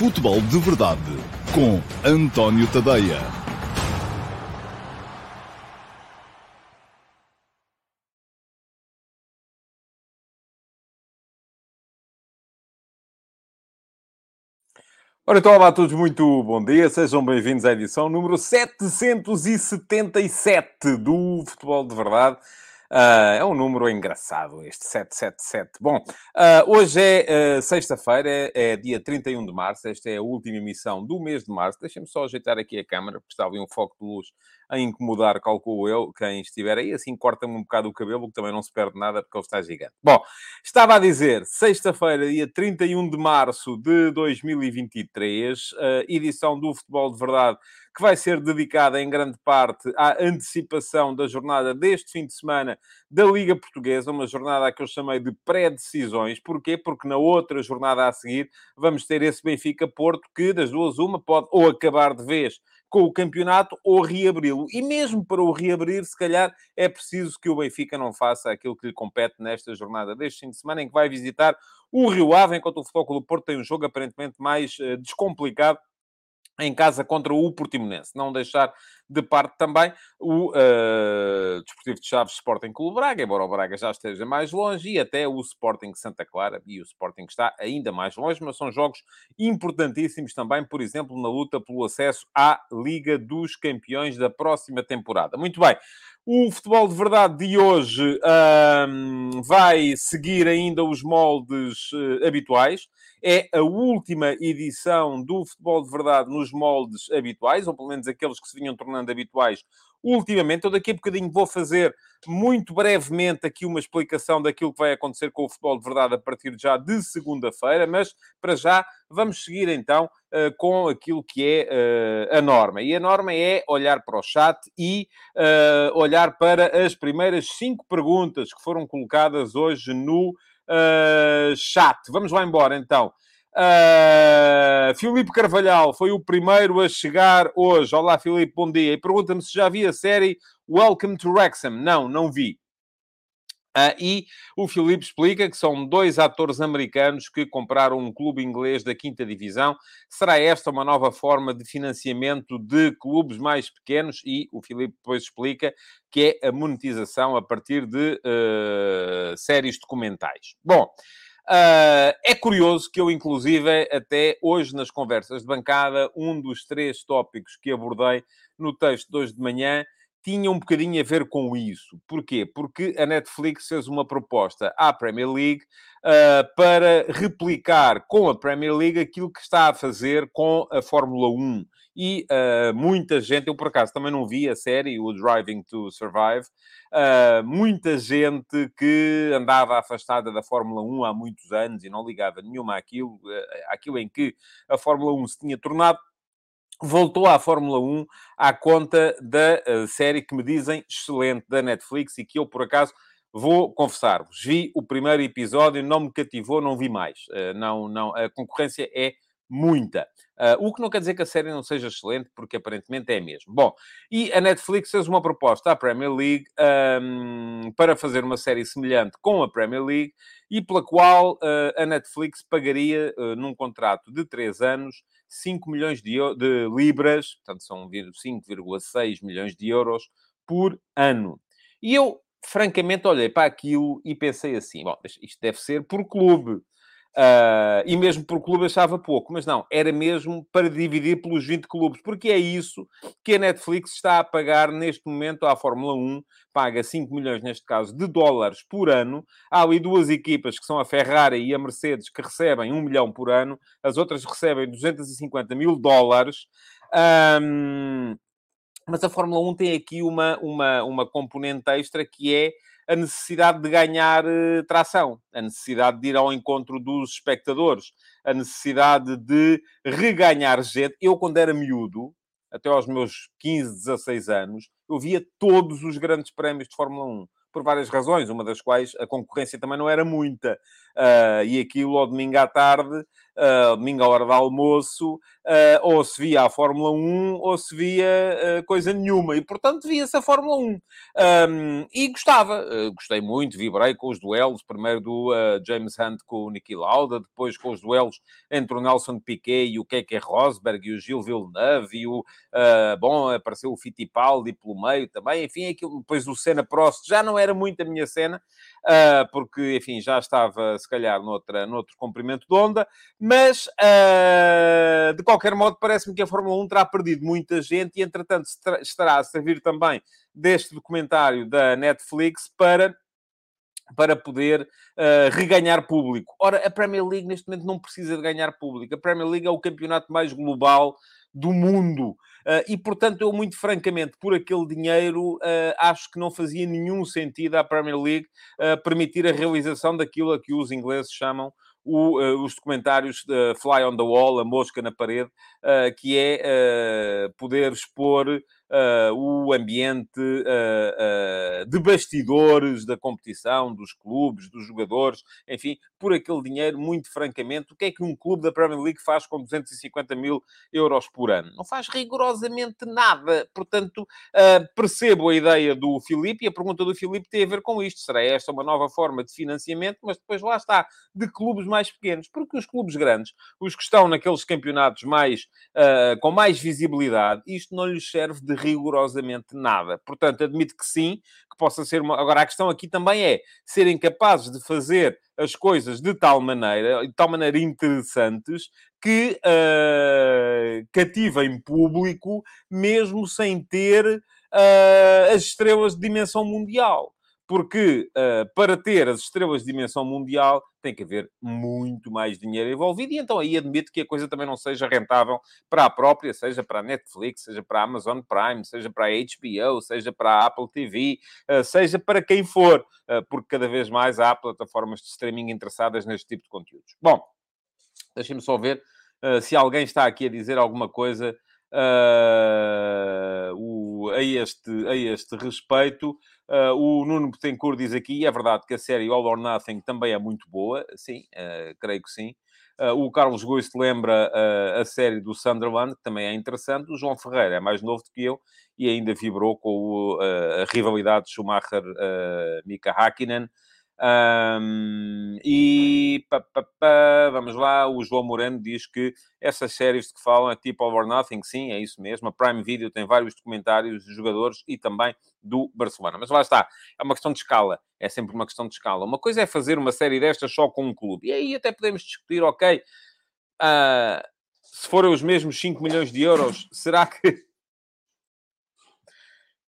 Futebol de Verdade com António Tadeia. Ora, então, olá a todos, muito bom dia, sejam bem-vindos à edição número 777 do Futebol de Verdade. Uh, é um número engraçado este, 777. Bom, uh, hoje é uh, sexta-feira, é, é, dia 31 de março, esta é a última emissão do mês de março. Deixem-me só ajeitar aqui a câmera, porque estava em um foco de luz a incomodar, calculo eu, quem estiver aí, assim corta-me um bocado o cabelo, que também não se perde nada, porque ele está gigante. Bom, estava a dizer, sexta-feira, dia 31 de março de 2023, edição do Futebol de Verdade que vai ser dedicada em grande parte à antecipação da jornada deste fim de semana da Liga Portuguesa, uma jornada que eu chamei de pré-decisões. Porquê? Porque na outra jornada a seguir vamos ter esse Benfica-Porto que, das duas, uma pode ou acabar de vez com o campeonato ou reabri-lo. E mesmo para o reabrir, se calhar é preciso que o Benfica não faça aquilo que lhe compete nesta jornada deste fim de semana, em que vai visitar o Rio Ave, enquanto o Futebol do Porto tem um jogo aparentemente mais uh, descomplicado em casa contra o Portimonense. Não deixar de parte também o uh, Desportivo de Chaves Sporting Clube Braga, embora o Braga já esteja mais longe, e até o Sporting Santa Clara, e o Sporting está ainda mais longe, mas são jogos importantíssimos também, por exemplo, na luta pelo acesso à Liga dos Campeões da próxima temporada. Muito bem. O futebol de verdade de hoje um, vai seguir ainda os moldes uh, habituais. É a última edição do futebol de verdade nos moldes habituais, ou pelo menos aqueles que se vinham tornando habituais ultimamente. Eu daqui a bocadinho vou fazer muito brevemente aqui uma explicação daquilo que vai acontecer com o futebol de verdade a partir já de segunda-feira, mas para já vamos seguir então uh, com aquilo que é uh, a norma. E a norma é olhar para o chat e uh, olhar para as primeiras cinco perguntas que foram colocadas hoje no chat. Vamos lá embora então. Uh, Filipe Carvalhal foi o primeiro a chegar hoje. Olá, Filipe, bom dia. E pergunta-me se já vi a série Welcome to Wrexham. Não, não vi. Uh, e o Filipe explica que são dois atores americanos que compraram um clube inglês da quinta divisão. Será esta uma nova forma de financiamento de clubes mais pequenos? E o Filipe depois explica que é a monetização a partir de uh, séries documentais. Bom, Uh, é curioso que eu, inclusive, até hoje nas conversas de bancada, um dos três tópicos que abordei no texto de hoje de manhã tinha um bocadinho a ver com isso. Porquê? Porque a Netflix fez uma proposta à Premier League uh, para replicar com a Premier League aquilo que está a fazer com a Fórmula 1 e uh, muita gente, eu por acaso também não vi a série, o Driving to Survive, uh, muita gente que andava afastada da Fórmula 1 há muitos anos e não ligava nenhuma àquilo, àquilo em que a Fórmula 1 se tinha tornado, voltou à Fórmula 1 à conta da uh, série que me dizem excelente da Netflix e que eu, por acaso, vou confessar-vos, vi o primeiro episódio, não me cativou, não vi mais. Uh, não, não, a concorrência é muita. Uh, o que não quer dizer que a série não seja excelente, porque aparentemente é mesmo. Bom, e a Netflix fez uma proposta à Premier League um, para fazer uma série semelhante com a Premier League e pela qual uh, a Netflix pagaria, uh, num contrato de 3 anos, 5 milhões de, de libras, portanto são 5,6 milhões de euros por ano. E eu, francamente, olhei para aquilo e pensei assim: bom, isto deve ser por clube. Uh, e mesmo por clube achava pouco, mas não, era mesmo para dividir pelos 20 clubes, porque é isso que a Netflix está a pagar neste momento à Fórmula 1, paga 5 milhões, neste caso, de dólares por ano. Há ali duas equipas, que são a Ferrari e a Mercedes, que recebem 1 milhão por ano, as outras recebem 250 mil dólares. Um, mas a Fórmula 1 tem aqui uma, uma, uma componente extra que é a necessidade de ganhar uh, tração, a necessidade de ir ao encontro dos espectadores, a necessidade de reganhar gente. Eu, quando era miúdo, até aos meus 15, 16 anos, eu via todos os grandes prémios de Fórmula 1 por várias razões, uma das quais a concorrência também não era muita. Uh, e aquilo ao domingo à tarde, uh, domingo à hora do almoço, uh, ou se via a Fórmula 1 ou se via uh, coisa nenhuma. E, portanto, via-se a Fórmula 1. Um, e gostava, uh, gostei muito, vibrei com os duelos, primeiro do James Hunt com o Niki Lauda, depois com os duelos entre o Nelson Piquet e o Keke Rosberg e o Gilles Villeneuve e o, bom, apareceu o Fittipaldi pelo meio também, enfim, aquilo, depois o Senna Prost já não era muito a minha cena, porque, enfim, já estava, se calhar, noutra, noutro comprimento de onda, mas, de qualquer modo, parece-me que a Fórmula 1 terá perdido muita gente e, entretanto, estará a servir também deste documentário da Netflix para para poder uh, reganhar público. Ora, a Premier League neste momento não precisa de ganhar público. A Premier League é o campeonato mais global do mundo. Uh, e, portanto, eu, muito francamente, por aquele dinheiro, uh, acho que não fazia nenhum sentido à Premier League permitir a realização daquilo a que os ingleses chamam o, uh, os documentários Fly on the Wall, a mosca na parede, uh, que é poder expor uh, o ambiente uh, uh, de bastidores da competição, dos clubes, dos jogadores, enfim, por aquele dinheiro, muito francamente, o que é que um clube da Premier League faz com 250 mil euros por ano? Não faz rigorosamente nada. Portanto, percebo a ideia do Filipe e a pergunta do Filipe tem a ver com isto. Será esta uma nova forma de financiamento? Mas depois lá está, de clubes mais pequenos. Porque os clubes grandes, os que estão naqueles campeonatos mais, com mais visibilidade, isto não lhes serve de rigorosamente nada. Portanto, admito que sim, que possa ser uma. Agora, a questão aqui também é serem capazes de fazer as coisas de tal maneira, de tal maneira interessantes, que uh, cativem público, mesmo sem ter uh, as estrelas de dimensão mundial porque uh, para ter as estrelas de dimensão mundial tem que haver muito mais dinheiro envolvido, e então aí admito que a coisa também não seja rentável para a própria, seja para a Netflix, seja para a Amazon Prime, seja para a HBO, seja para a Apple TV, eh, seja para quem for, uh, porque cada vez mais há plataformas de streaming interessadas neste tipo de conteúdos. Bom, deixem-me só ver se alguém está aqui a dizer alguma coisa uh, o, a, este, a este respeito. Uh, o Nuno Betancourt diz aqui, é verdade que a série All or Nothing também é muito boa, sim, uh, creio que sim. Uh, o Carlos Goist lembra uh, a série do Sunderland, que também é interessante. O João Ferreira é mais novo do que eu e ainda vibrou com o, uh, a rivalidade Schumacher-Mika Hakkinen. Um, e vamos lá, o João Moreno diz que essas séries de que falam é tipo All or Nothing, sim, é isso mesmo. A Prime Video tem vários documentários de jogadores e também do Barcelona. Mas lá está, é uma questão de escala, é sempre uma questão de escala. Uma coisa é fazer uma série destas só com um clube, e aí até podemos discutir, ok, uh, se forem os mesmos 5 milhões de euros, será que.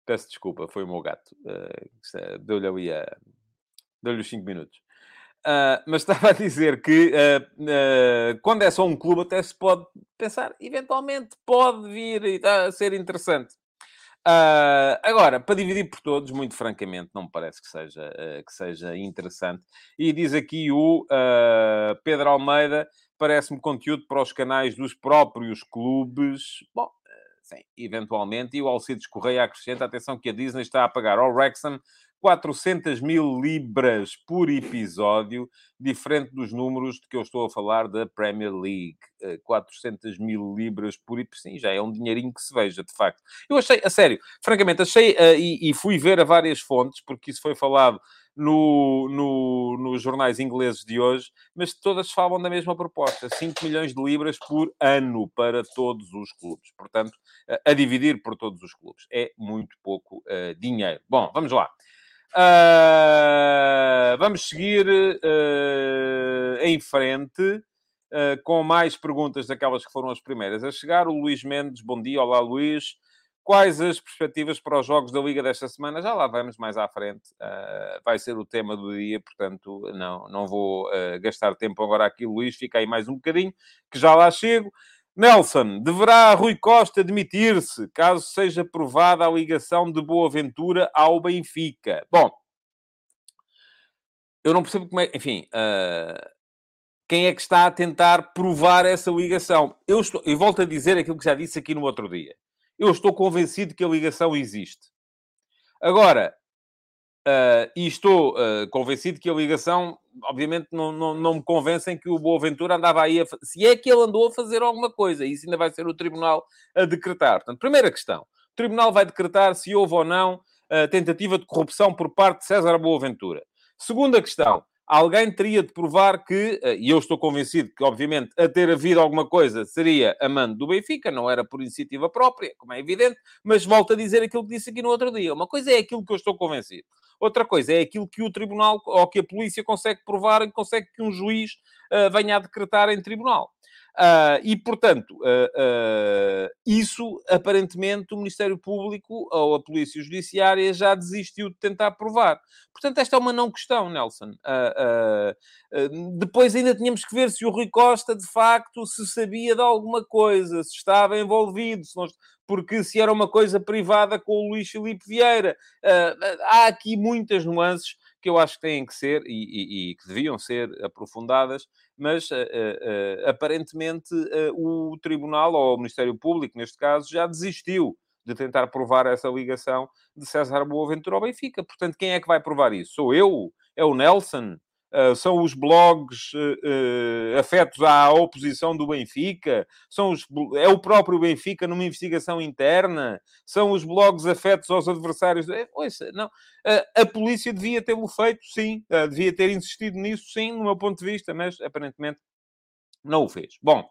Peço desculpa, foi o meu gato. Uh, Deu-lhe ali a Deu-lhe os 5 minutos. Uh, mas estava a dizer que uh, uh, quando é só um clube, até se pode pensar, eventualmente pode vir a ser interessante. agora, para dividir por todos, muito francamente, não me parece que seja, que seja interessante. E diz aqui o Pedro Almeida: parece-me conteúdo para os canais dos próprios clubes. Bom, sim, eventualmente. E o Alcides Correia acrescenta: atenção que a Disney está a pagar ao Wrexham 400 mil libras por episódio, diferente dos números de que eu estou a falar da Premier League. 400 eh, mil libras por episódio, sim, já é um dinheirinho que se veja, de facto. Eu achei, a sério, francamente, achei, uh, e, e, fui ver a várias fontes, porque isso foi falado no, no, nos jornais ingleses de hoje, mas todas falam da mesma proposta: 5 milhões de libras por ano para todos os clubes. Portanto, a dividir por todos os clubes. É muito pouco uh, dinheiro. Bom, vamos lá. Uh, vamos seguir uh, em frente uh, com mais perguntas daquelas que foram as primeiras a chegar. O Luís Mendes, bom dia. Olá, Luís. Quais as perspectivas para os jogos da Liga desta semana? Já lá vamos mais à frente. vai ser o tema do dia, portanto, não, não vou gastar tempo agora aqui, Luís. Fica aí mais um bocadinho, que já lá chego. Nelson, deverá Rui Costa admitir-se caso seja provada a ligação de Boa Ventura ao Benfica? Bom, eu não percebo como é. Enfim, uh, quem é que está a tentar provar essa ligação? Eu, estou, eu volto a dizer aquilo que já disse aqui no outro dia. Eu estou convencido que a ligação existe. Agora, Uh, e estou uh, convencido que a ligação, obviamente, não, não, não me convencem que o Boaventura andava aí a... Se é que ele andou a fazer alguma coisa, isso ainda vai ser o Tribunal a decretar. Portanto, primeira questão. O Tribunal vai decretar se houve ou não uh, tentativa de corrupção por parte de César Boaventura. Segunda questão alguém teria de provar que, e eu estou convencido que, obviamente, a ter havido alguma coisa seria a mando do Benfica, não era por iniciativa própria, como é evidente, mas volto a dizer aquilo que disse aqui no outro dia. Uma coisa é aquilo que eu estou convencido, outra coisa é aquilo que o tribunal ou que a polícia consegue provar e consegue que um juiz uh, venha a decretar em tribunal. Uh, e, portanto, uh, uh, isso, aparentemente, o Ministério Público ou a Polícia Judiciária já desistiu de tentar provar. Portanto, esta é uma não questão, Nelson. depois ainda tínhamos que ver se o Rui Costa, de facto, se sabia de alguma coisa, se estava envolvido, se porque se era uma coisa privada com o Luís Filipe Vieira. há aqui muitas nuances que eu acho que têm que ser e, e, e que deviam ser aprofundadas, mas uh, uh, aparentemente o Tribunal, ou o Ministério Público, neste caso, já desistiu de tentar provar essa ligação de César Boaventura ao Benfica. Portanto, quem é que vai provar isso? Sou eu? É o Nelson? Uh, são os blogs uh, uh, afetos à oposição do Benfica, são os, é o próprio Benfica numa investigação interna, são os blogs afetos aos adversários. É, ouça, não. a polícia devia tê-lo feito, sim, devia ter insistido nisso, sim, no meu ponto de vista, mas aparentemente não o fez. Bom,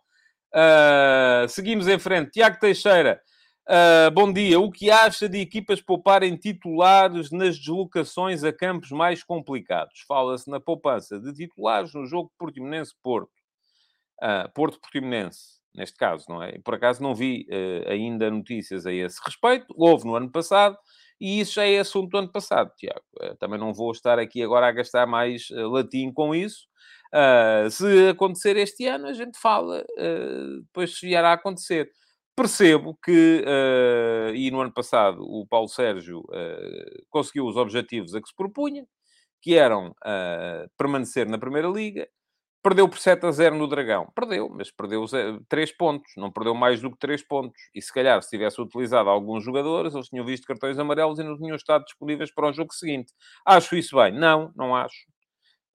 seguimos em frente. Tiago Teixeira. Uh, bom dia. O que acha de equipas pouparem titulares nas deslocações a campos mais complicados? Fala-se na poupança de titulares no jogo Portimonense-Porto. Uh, Porto-Portimonense, neste caso, não é? Por acaso não vi uh, ainda notícias a esse respeito. Houve no ano passado. E isso já é assunto do ano passado, Tiago. também não vou estar aqui agora a gastar mais latim com isso. se acontecer este ano, a gente fala, depois se vier a acontecer. Percebo que, uh, e no ano passado, o Paulo Sérgio uh, conseguiu os objetivos a que se propunha, que eram uh, permanecer na Primeira Liga, perdeu por 7 a 0 no Dragão. Perdeu, mas perdeu 3 pontos, não perdeu mais do que 3 pontos. E se calhar, se tivesse utilizado alguns jogadores, eles tinham visto cartões amarelos e não tinham estado disponíveis para o jogo seguinte. Acho isso bem? Não, não acho.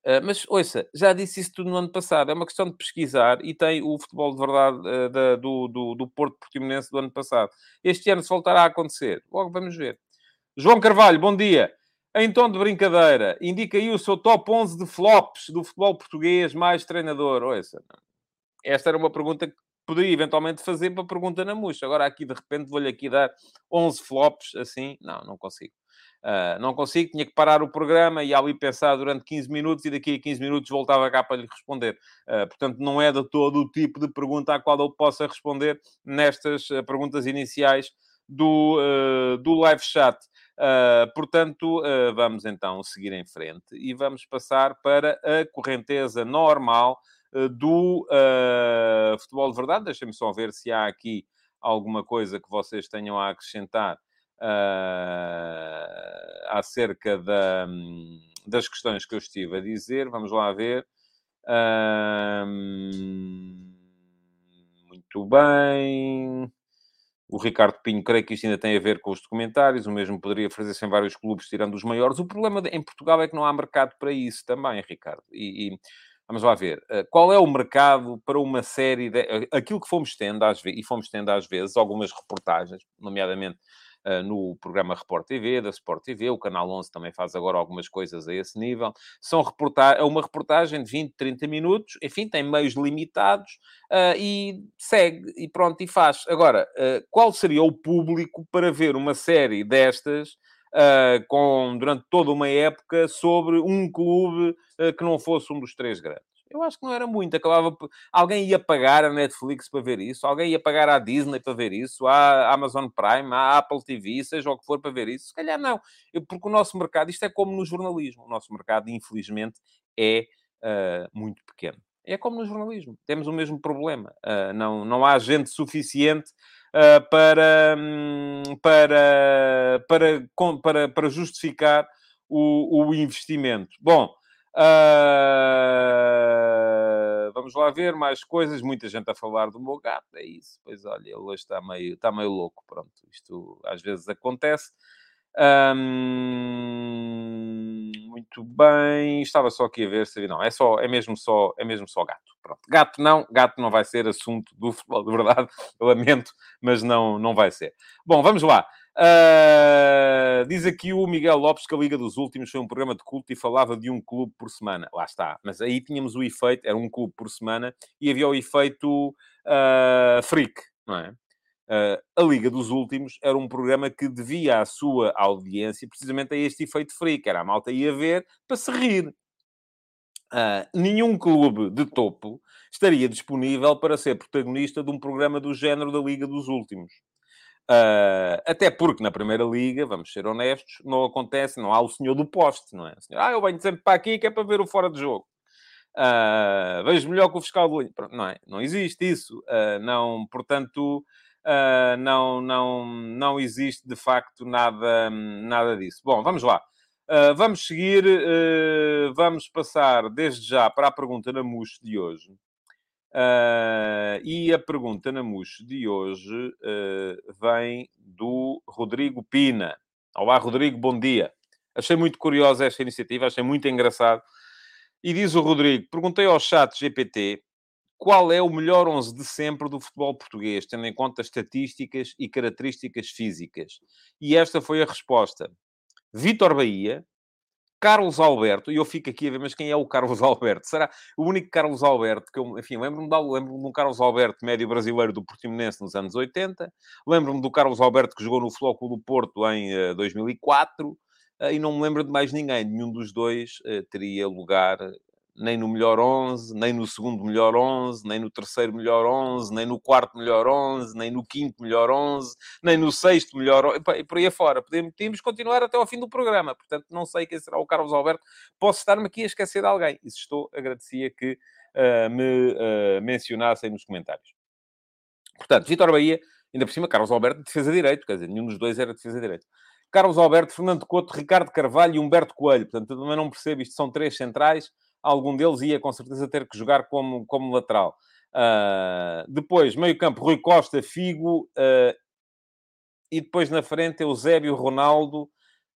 Uh, mas, ouça, já disse isso tudo no ano passado. É uma questão de pesquisar e tem o futebol de verdade uh, da, do, do, do Porto Portimonense do ano passado. Este ano, se voltará a acontecer, logo vamos ver. João Carvalho, bom dia. Em tom de brincadeira, indica aí o seu top 11 de flops do futebol português mais treinador. Ouça, esta era uma pergunta que poderia eventualmente fazer para pergunta na murcha. Agora aqui, de repente, vou-lhe aqui dar 11 flops, assim. Não, não consigo. Uh, não consigo, tinha que parar o programa e ali pensar durante 15 minutos e daqui a 15 minutos voltava cá para lhe responder. Uh, portanto, não é de todo o tipo de pergunta à qual eu possa responder nestas uh, perguntas iniciais do, do live chat. portanto, vamos então seguir em frente e vamos passar para a correnteza normal do futebol de verdade. Deixem-me só ver se há aqui alguma coisa que vocês tenham a acrescentar uh, acerca da, das questões que eu estive a dizer. Vamos lá ver. Uh, muito bem. O Ricardo Pinho, creio que isto ainda tem a ver com os documentários. O mesmo poderia fazer-se em vários clubes, tirando os maiores. O problema em Portugal é que não há mercado para isso também, Ricardo. E, e vamos lá ver. Ah, qual é o mercado para uma série de... Aquilo que fomos tendo, às vezes, e fomos tendo às vezes, algumas reportagens, nomeadamente uh, no programa Report TV, da Sport TV, o Canal 11 também faz agora algumas coisas a esse nível. São reportar é uma reportagem de 20, 30 minutos, enfim, tem meios limitados uh, e segue, e pronto, e faz. Agora, uh, qual seria o público para ver uma série destas Uh, com, durante toda uma época sobre um clube uh, que não fosse um dos três grandes. Eu acho que não era muito. Acabava... Alguém ia pagar a Netflix para ver isso, alguém ia pagar à Disney para ver isso, à Amazon Prime, à Apple TV, seja o que for para ver isso. Se calhar não. Eu, porque o nosso mercado, isto é como no jornalismo. O nosso mercado, infelizmente, é uh, muito pequeno. É como no jornalismo. Temos o mesmo problema. Uh, não, não há gente suficiente uh, para, para, para, para, para justificar o, o investimento. Bom, Uh, vamos lá ver mais coisas. Muita gente a falar do meu gato, é isso. Pois olha, ele hoje está meio, está meio louco. Pronto, isto às vezes acontece. Muito bem. Estava só aqui a ver se não, é só, é mesmo só, é mesmo só gato. Pronto. Gato não, gato não vai ser assunto do futebol, de verdade. lamento, mas não, não vai ser. Bom, vamos lá. Uh, diz aqui o Miguel Lopes que a Liga dos Últimos foi um programa de culto e falava de um clube por semana. Lá está. Mas aí tínhamos o efeito, era um clube por semana, e havia o efeito uh, freak, não é? Uh, a Liga dos Últimos era um programa que devia a sua audiência precisamente a este efeito freak. Era a malta ia ver para se rir. Nenhum clube de topo estaria disponível para ser protagonista de um programa do género da Liga dos Últimos. Uh, até porque na Primeira Liga, vamos ser honestos, não acontece, não há o senhor do poste, não é? Senhor, ah, eu venho sempre para aqui que é para ver o fora de jogo. Uh, vejo melhor que o fiscal do Não é? Não existe isso. Uh, não, portanto, não, não, não existe de facto nada, nada disso. Bom, vamos lá. vamos seguir, vamos passar desde já para a pergunta na MUS de hoje. Uh, e a pergunta na MUS de hoje uh, vem do Rodrigo Pina. Olá, Rodrigo, bom dia. Achei muito curiosa esta iniciativa, achei muito engraçado. E diz o Rodrigo: perguntei ao chat GPT qual é o melhor 11 de sempre do futebol português, tendo em conta estatísticas e características físicas. E esta foi a resposta: Vitor Bahia, Carlos Alberto, e eu fico aqui a ver, mas quem é o Carlos Alberto? Será o único Carlos Alberto que eu, enfim, lembro-me de, lembro de um Carlos Alberto, médio brasileiro do Portimonense nos anos 80, lembro-me do Carlos Alberto que jogou no Flóculo do Porto em uh, 2004, uh, e não me lembro de mais ninguém, nenhum dos dois uh, teria lugar nem no melhor 11, nem no segundo melhor 11, nem no terceiro melhor 11, nem no quarto melhor 11, nem no quinto melhor 11, nem no sexto melhor 11, e por aí afora. Podemos, podemos continuar até ao fim do programa. Portanto, não sei quem será o Carlos Alberto. Posso estar-me aqui a esquecer de alguém. E se estou, agradecia que uh, me uh, mencionassem nos comentários. Portanto, Vitor Bahia, ainda por cima, Carlos Alberto, defesa direito. Quer dizer, nenhum dos dois era defesa direito. Carlos Alberto, Fernando Couto, Ricardo Carvalho e Humberto Coelho. Portanto, também não percebo, isto são três centrais algum deles ia com certeza ter que jogar como, como lateral. Uh, depois, meio campo, Rui Costa, Figo, uh, e depois na frente, Eusébio, Ronaldo,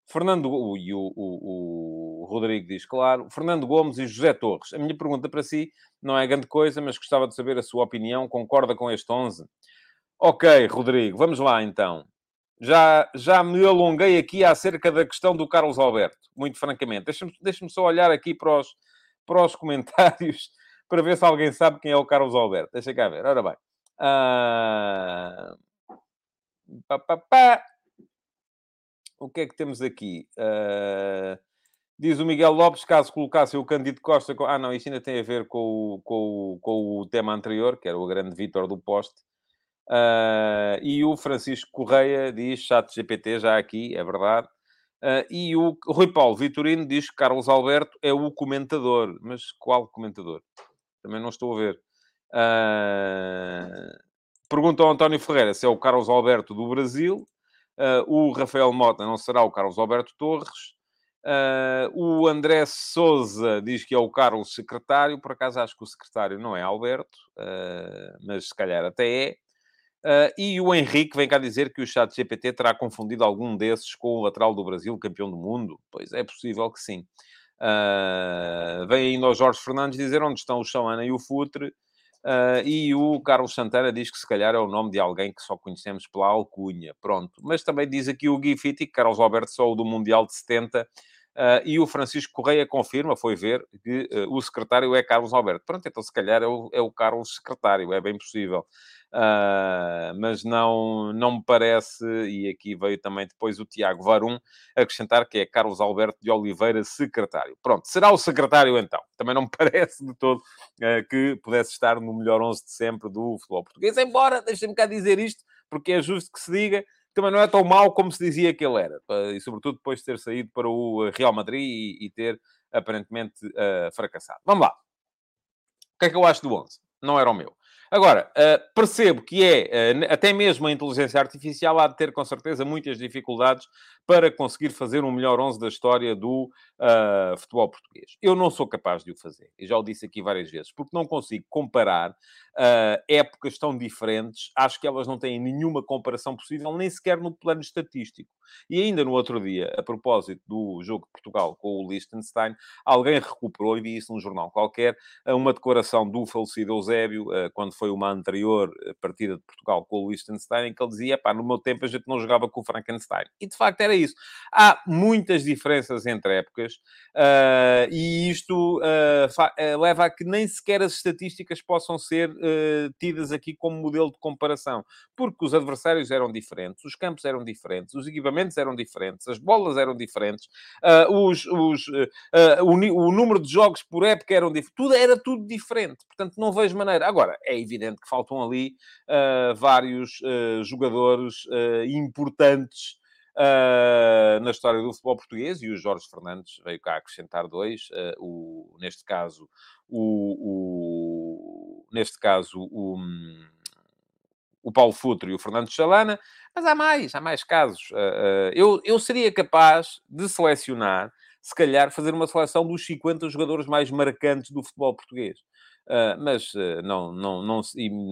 Fernando, e o, o, o, Rodrigo diz, claro, Fernando Gomes e José Torres. A minha pergunta para si não é grande coisa, mas gostava de saber a sua opinião. Concorda com este 11? Ok, Rodrigo, vamos lá então. Já, já me alonguei aqui acerca da questão do Carlos Alberto, muito francamente. Deixa-me deixa só olhar aqui para os, para os comentários para ver se alguém sabe quem é o Carlos Alberto. Deixa cá ver. Ora bem. Uh... Pá, pá, pá. O que é que temos aqui? Uh... Diz o Miguel Lopes, caso colocasse o Cândido Costa... Com... Ah, não, isto ainda tem a ver com o, com o, com o tema anterior, que era o grande Vítor do Poste. Uh... E o Francisco Correia diz, chat GPT já aqui, é verdade. Uh, e o Rui Paulo Vitorino diz que Carlos Alberto é o comentador. Mas qual comentador? Também não estou a ver. Uh, pergunta ao António Ferreira se é o Carlos Alberto do Brasil. Uh, o Rafael Mota não será o Carlos Alberto Torres. O André Souza diz que é o Carlos Secretário. Por acaso acho que o secretário não é Alberto, mas se calhar até é. Uh, e o Henrique vem cá dizer que o chat GPT terá confundido algum desses com o lateral do Brasil, campeão do mundo. Pois é possível que sim. Uh, vem ainda o Jorge Fernandes dizer onde estão o Chauana e o Futre. Uh, e o Carlos Santana diz que se calhar é o nome de alguém que só conhecemos pela alcunha. Pronto. Mas também diz aqui o Gui Fitti, que Carlos Alberto só o do Mundial de 70. Uh, e o Francisco Correia confirma, foi ver, que uh, o secretário é Carlos Alberto. Pronto, então se calhar é o, é o Carlos secretário, é bem possível. Uh, mas não, não me parece, e aqui veio também depois o Tiago Varum acrescentar que é Carlos Alberto de Oliveira, secretário. Pronto, será o secretário então. Também não me parece de todo uh, que pudesse estar no melhor 11 de sempre do futebol português, embora, deixem-me cá dizer isto, porque é justo que se diga, também não é tão mau como se dizia que ele era, e sobretudo depois de ter saído para o Real Madrid e, e ter aparentemente uh, fracassado. Vamos lá. O que é que eu acho do 11? Não era o meu. Agora, uh, percebo que é, uh, até mesmo a inteligência artificial há de ter com certeza muitas dificuldades para conseguir fazer um melhor 11 da história do uh, futebol português. Eu não sou capaz de o fazer, e já o disse aqui várias vezes, porque não consigo comparar uh, épocas tão diferentes, acho que elas não têm nenhuma comparação possível, nem sequer no plano estatístico. E ainda no outro dia, a propósito do jogo de Portugal com o Liechtenstein, alguém recuperou, e vi isso num jornal qualquer, uma declaração do falecido Eusébio, uh, quando foi uma anterior partida de Portugal com o Liechtenstein, em que ele dizia, pá, no meu tempo a gente não jogava com o Frankenstein. E de facto era isso. Há muitas diferenças entre épocas, uh, e isto uh, leva a que nem sequer as estatísticas possam ser uh, tidas aqui como modelo de comparação, porque os adversários eram diferentes, os campos eram diferentes, os equipamentos eram diferentes, as bolas eram diferentes, os, os, o, o, número de jogos por época eram diferentes, tudo, era tudo diferente, portanto não vejo maneira. Agora, é evidente que faltam ali vários jogadores importantes uh, na história do futebol português e o Jorge Fernandes veio cá acrescentar dois, uh, o, neste caso, o, o, neste caso, o, o Paulo Futre e o Fernando Chalana, mas há mais, há mais casos. Uh, eu, eu seria capaz de selecionar, se calhar, fazer uma seleção dos 50 jogadores mais marcantes do futebol português. Uh, mas uh, não, não, não,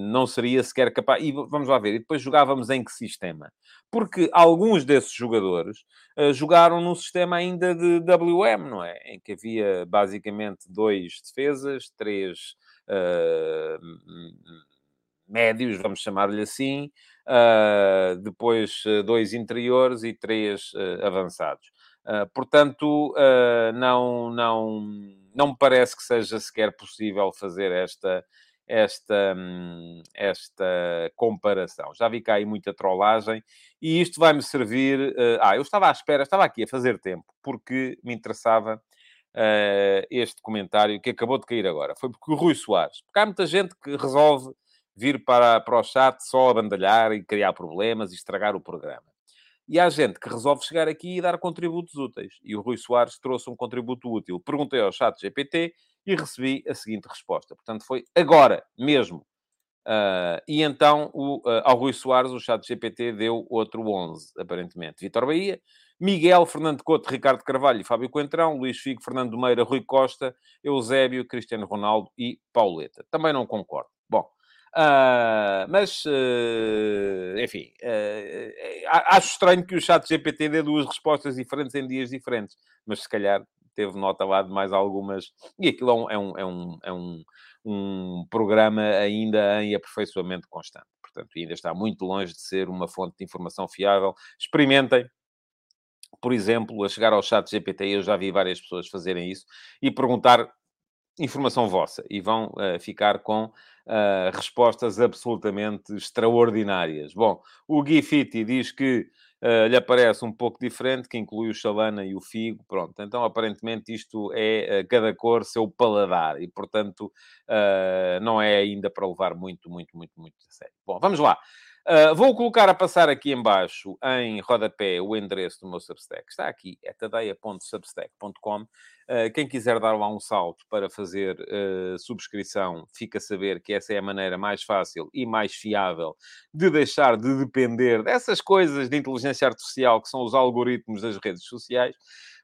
não seria sequer capaz. E vamos lá ver, e depois jogávamos em que sistema? Porque alguns desses jogadores uh, jogaram num sistema ainda de WM, não é? Em que havia basicamente dois defesas, três médios, vamos chamar-lhe assim, depois dois interiores e três avançados. portanto, não, não não me parece que seja sequer possível fazer esta, esta, hum, esta comparação. Já vi cá aí muita trollagem e isto vai-me servir. Uh, ah, eu estava à espera, estava aqui a fazer tempo, porque me interessava uh, este comentário que acabou de cair agora. Foi porque o Rui Soares. Porque há muita gente que resolve vir para, para o chat só a bandalhar e criar problemas e estragar o programa. E há gente que resolve chegar aqui e dar contributos úteis. E o Rui Soares trouxe um contributo útil. Perguntei ao chat GPT e recebi a seguinte resposta. Portanto, foi agora mesmo. Uh, e então, o, uh, ao Rui Soares, o chat GPT deu outro 11, aparentemente. Vitor Bahia, Miguel, Fernando Couto, Ricardo Carvalho e Fábio Coentrão, Luís Figo, Fernando Meira, Rui Costa, Eusébio, Cristiano Ronaldo e Pauleta. Também não concordo. Bom, Uh, mas, uh, enfim, uh, acho estranho que o chat GPT dê duas respostas diferentes em dias diferentes, mas se calhar teve nota lá de mais algumas. E aquilo é um, é um, é um, um programa ainda em aperfeiçoamento constante. Portanto, ainda está muito longe de ser uma fonte de informação fiável. Experimentem, por exemplo, a chegar ao chat GPT, eu já vi várias pessoas fazerem isso, e perguntar informação vossa e vão uh, ficar com uh, respostas absolutamente extraordinárias. Bom, o Gui Fitti diz que uh, lhe aparece um pouco diferente, que inclui o Chalana e o Figo. Pronto, então aparentemente isto é cada cor seu paladar e, portanto, não é ainda para levar muito, muito, muito, muito a sério. Bom, vamos lá. Uh, vou colocar a passar aqui embaixo, em rodapé, o endereço do meu Substack. Está aqui, é tadeia.substack.com. Uh, quem quiser dar lá um salto para fazer uh, subscrição, fica a saber que essa é a maneira mais fácil e mais fiável de deixar de depender dessas coisas de inteligência artificial que são os algoritmos das redes sociais.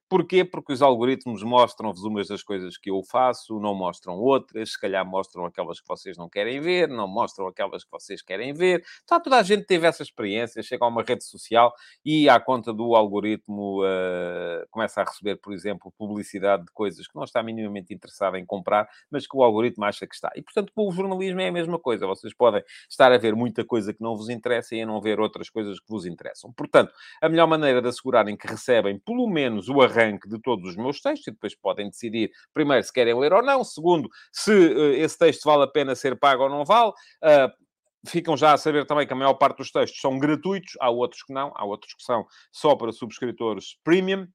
Porquê? Porque os algoritmos mostram-vos umas das coisas que eu faço, não mostram outras, se calhar mostram aquelas que vocês não querem ver, não mostram aquelas que vocês querem ver. Então, toda a gente teve essa experiência, chega a uma rede social e, à conta do algoritmo, uh, começa a receber, por exemplo, publicidade de coisas que não está minimamente interessado em comprar, mas que o algoritmo acha que está. E, portanto, com o jornalismo é a mesma coisa. Vocês podem estar a ver muita coisa que não vos interessa e a não ver outras coisas que vos interessam. Portanto, a melhor maneira de assegurarem que recebem, pelo menos, o arranque de todos os meus textos e depois podem decidir, primeiro, se querem ler ou não, segundo, se uh, esse texto vale a pena ser pago ou não vale. Uh, ficam já a saber também que a maior parte dos textos são gratuitos, há outros que não, há outros que são só para subscritores premium.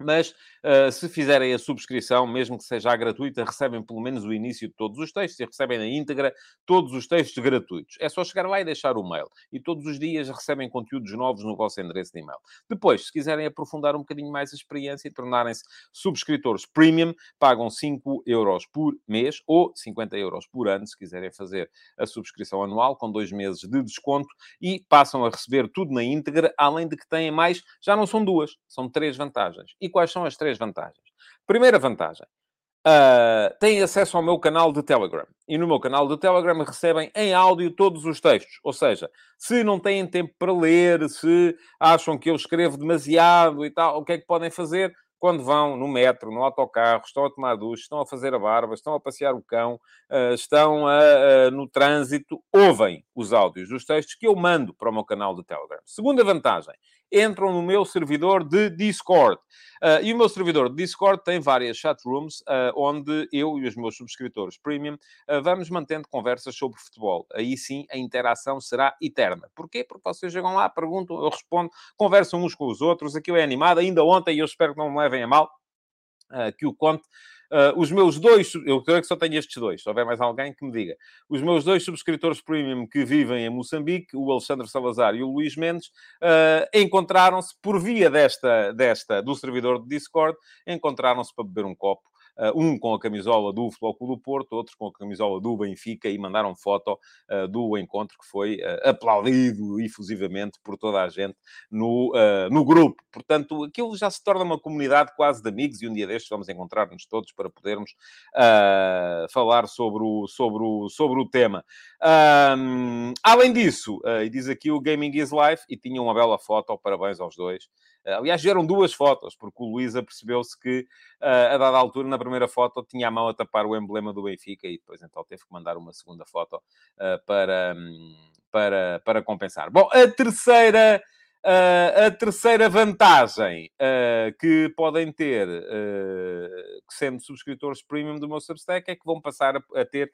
Mas uh, se fizerem a subscrição, mesmo que seja gratuita, recebem pelo menos o início de todos os textos e recebem na íntegra todos os textos gratuitos. É só chegar lá e deixar o mail. E todos os dias recebem conteúdos novos no vosso endereço de e-mail. Depois, se quiserem aprofundar um bocadinho mais a experiência e tornarem-se subscritores premium, pagam 5 euros por mês ou 50 euros por ano, se quiserem fazer a subscrição anual, com dois meses de desconto e passam a receber tudo na íntegra, além de que têm mais, já não são duas, são três vantagens. Quais são as três vantagens? Primeira vantagem. Uh, têm acesso ao meu canal de Telegram. E no meu canal de Telegram recebem em áudio todos os textos. Ou seja, se não têm tempo para ler, se acham que eu escrevo demasiado e tal, o que é que podem fazer? Quando vão no metro, no autocarro, estão a tomar ducha, estão a fazer a barba, estão a passear o cão, uh, estão a, uh, no trânsito, ouvem os áudios dos textos que eu mando para o meu canal de Telegram. Segunda vantagem, entram no meu servidor de Discord. Uh, e o meu servidor de Discord tem várias chatrooms uh, onde eu e os meus subscritores premium uh, vamos mantendo conversas sobre futebol. Aí sim a interação será eterna. Porquê? Porque vocês chegam lá, perguntam, eu respondo, conversam uns com os outros, aquilo é animado. Ainda ontem, e eu espero que não me levem a mal, que o conte Uh, os meus dois, eu creio que só tenho estes dois, se houver mais alguém que me diga. Os meus dois subscritores premium que vivem em Moçambique, o Alexandre Salazar e o Luís Mendes, uh, encontraram-se por via desta, desta, do servidor de Discord, encontraram-se para beber um copo um com a camisola do Futebol Clube do Porto, outros com a camisola do Benfica, e mandaram foto uh, do encontro que foi uh, aplaudido efusivamente por toda a gente no, no grupo. Portanto, aquilo já se torna uma comunidade quase de amigos, e um dia destes vamos encontrar-nos todos para podermos falar sobre o, sobre o, sobre o tema. além disso, e diz aqui o Gaming is Life, e tinha uma bela foto, parabéns aos dois. Aliás, vieram duas fotos, porque o Luísa percebeu-se que, uh, a dada altura, na primeira foto, tinha a mão a tapar o emblema do Benfica e depois então teve que mandar uma segunda foto uh, para, um, para, para compensar. Bom, a terceira Uh, a terceira vantagem uh, que podem ter, uh, sendo subscritores premium do meu Substack, é que vão passar a, a ter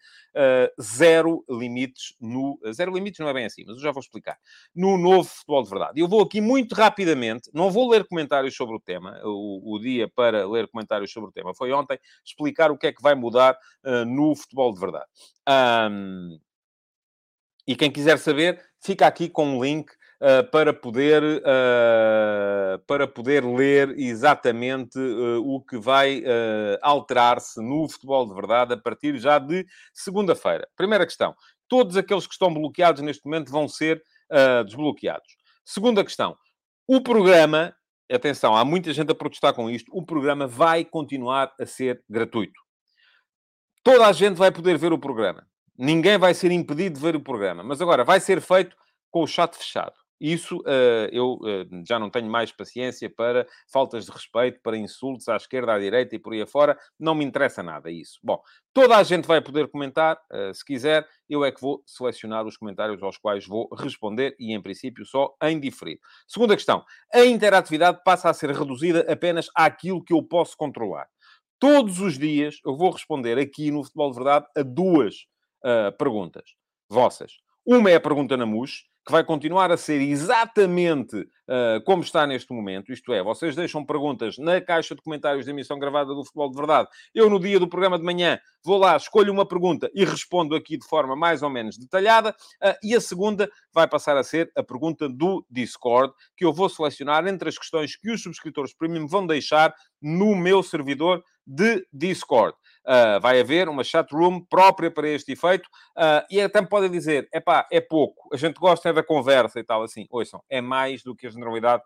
zero limites no... Zero limites não é bem assim, mas eu já vou explicar. No novo Futebol de Verdade. Eu vou aqui muito rapidamente, não vou ler comentários sobre o tema, o, o dia para ler comentários sobre o tema foi ontem, explicar o que é que vai mudar no Futebol de Verdade. Um, e quem quiser saber, fica aqui com um link uh, para, poder, uh, para poder ler exatamente uh, o que vai alterar-se no futebol de verdade a partir já de segunda-feira. Primeira questão: todos aqueles que estão bloqueados neste momento vão ser desbloqueados. Segunda questão: o programa, atenção, há muita gente a protestar com isto, o programa vai continuar a ser gratuito. Toda a gente vai poder ver o programa. Ninguém vai ser impedido de ver o programa. Mas agora vai ser feito com o chat fechado. Isso uh, eu uh, já não tenho mais paciência para faltas de respeito, para insultos à esquerda, à direita e por aí afora. Não me interessa nada isso. Bom, toda a gente vai poder comentar, uh, se quiser. Eu é que vou selecionar os comentários aos quais vou responder e, em princípio, só em diferido. Segunda questão. A interatividade passa a ser reduzida apenas àquilo que eu posso controlar. Todos os dias eu vou responder aqui no Futebol de Verdade a duas perguntas vossas. Uma é a pergunta na MUS, que vai continuar a ser exatamente uh, como está neste momento, isto é, vocês deixam perguntas na caixa de comentários da emissão gravada do Futebol de Verdade. Eu, no dia do programa de manhã, vou lá, escolho uma pergunta e respondo aqui de forma mais ou menos detalhada. Uh, e a segunda vai passar a ser a pergunta do Discord, que eu vou selecionar entre as questões que os subscritores premium vão deixar no meu servidor de Discord. Uh, vai haver uma chat room própria para este efeito uh, e até me podem dizer, é pá, é pouco, a gente gosta é da conversa e tal, assim, ouçam, é mais do que a generalidade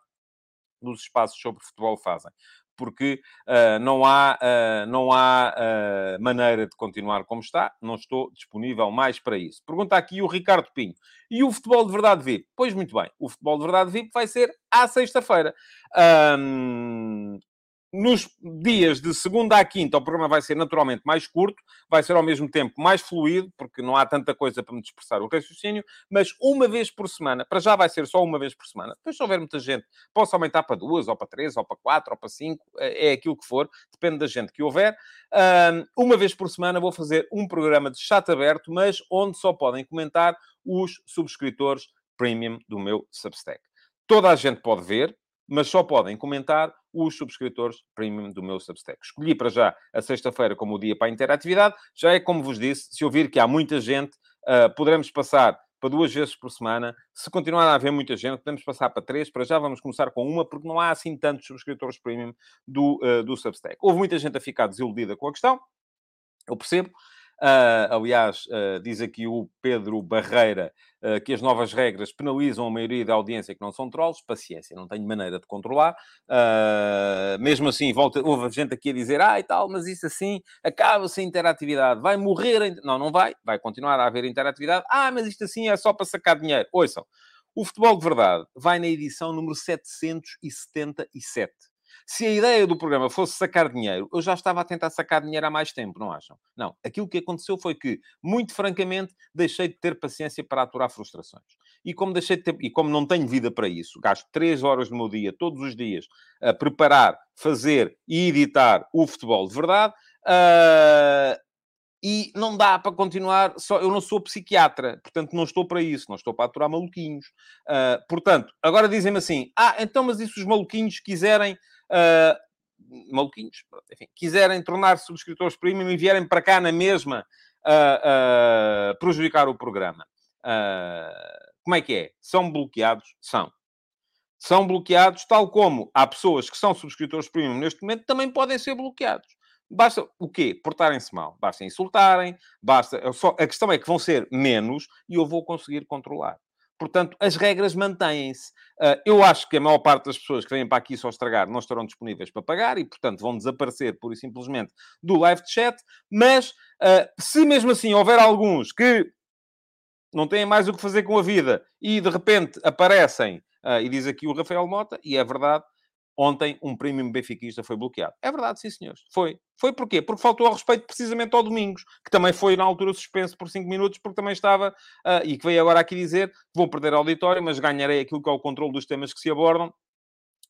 dos espaços sobre futebol fazem. Porque uh, não há, não há maneira de continuar como está, não estou disponível mais para isso. Pergunta aqui o Ricardo Pinho. E o futebol de verdade VIP? Pois muito bem, o futebol de verdade VIP vai ser à sexta-feira. Um, nos dias de segunda à quinta, o programa vai ser naturalmente mais curto, vai ser ao mesmo tempo mais fluido, porque não há tanta coisa para me dispersar o raciocínio, mas uma vez por semana, para já vai ser só uma vez por semana. Depois, se houver muita gente, posso aumentar para duas, ou para três, ou para quatro, ou para cinco, é, é aquilo que for, depende da gente que houver. uma vez por semana vou fazer um programa de chat aberto, mas onde só podem comentar os subscritores premium do meu Substack. Toda a gente pode ver, mas só podem comentar os subscritores premium do meu Substack. Escolhi para já a sexta-feira como o dia para a interatividade. Já é como vos disse, se ouvir que há muita gente, uh, poderemos passar para duas vezes por semana. Se continuar a haver muita gente, podemos passar para três. Para já vamos começar com uma, porque não há assim tantos subscritores premium do, uh, do Substack. Houve muita gente a ficar desiludida com a questão. Eu percebo. Uh, aliás, uh, diz aqui o Pedro Barreira uh, que as novas regras penalizam a maioria da audiência que não são trolls. Paciência, não tenho maneira de controlar. mesmo assim, volta, houve gente aqui a dizer, ah, e tal, mas isso assim acaba-se a interatividade, vai morrer. Não, não vai, vai continuar a haver interatividade. Ah, mas isto assim é só para sacar dinheiro. Ouçam, o futebol de verdade vai na edição número 777. Se a ideia do programa fosse sacar dinheiro, eu já estava a tentar sacar dinheiro há mais tempo, não acham? Não. Aquilo que aconteceu foi que, muito francamente, deixei de ter paciência para aturar frustrações. E como, deixei de ter, e como não tenho vida para isso, gasto três horas do meu dia, todos os dias, a preparar, fazer e editar o futebol de verdade. Uh, e não dá para continuar só. Eu não sou psiquiatra, portanto não estou para isso, não estou para aturar maluquinhos. Uh, portanto, agora dizem-me assim: ah, então, mas e se os maluquinhos quiserem uh, maluquinhos, enfim, quiserem tornar-se subscritores premium e vierem para cá na mesma uh, uh, prejudicar o programa. Como é que é? São bloqueados? São. São bloqueados, tal como há pessoas que são subscritores premium neste momento, também podem ser bloqueados. Basta o quê? Portarem-se mal. Basta insultarem, basta... Só, a questão é que vão ser menos e eu vou conseguir controlar. Portanto, as regras mantêm-se. Uh, eu acho que a maior parte das pessoas que vêm para aqui só estragar não estarão disponíveis para pagar e, portanto, vão desaparecer pura e simplesmente do live chat. Mas, uh, se mesmo assim houver alguns que não têm mais o que fazer com a vida e, de repente, aparecem, uh, e diz aqui o Rafael Mota, e é verdade, Ontem, um premium benfiquista foi bloqueado. É verdade, sim, senhores. Foi. Foi porquê? Porque faltou ao respeito precisamente ao Domingos, que também foi, na altura, suspenso por 5 minutos, porque também estava, uh, e que veio agora aqui dizer, vou perder auditório, mas ganharei aquilo que é o controle dos temas que se abordam.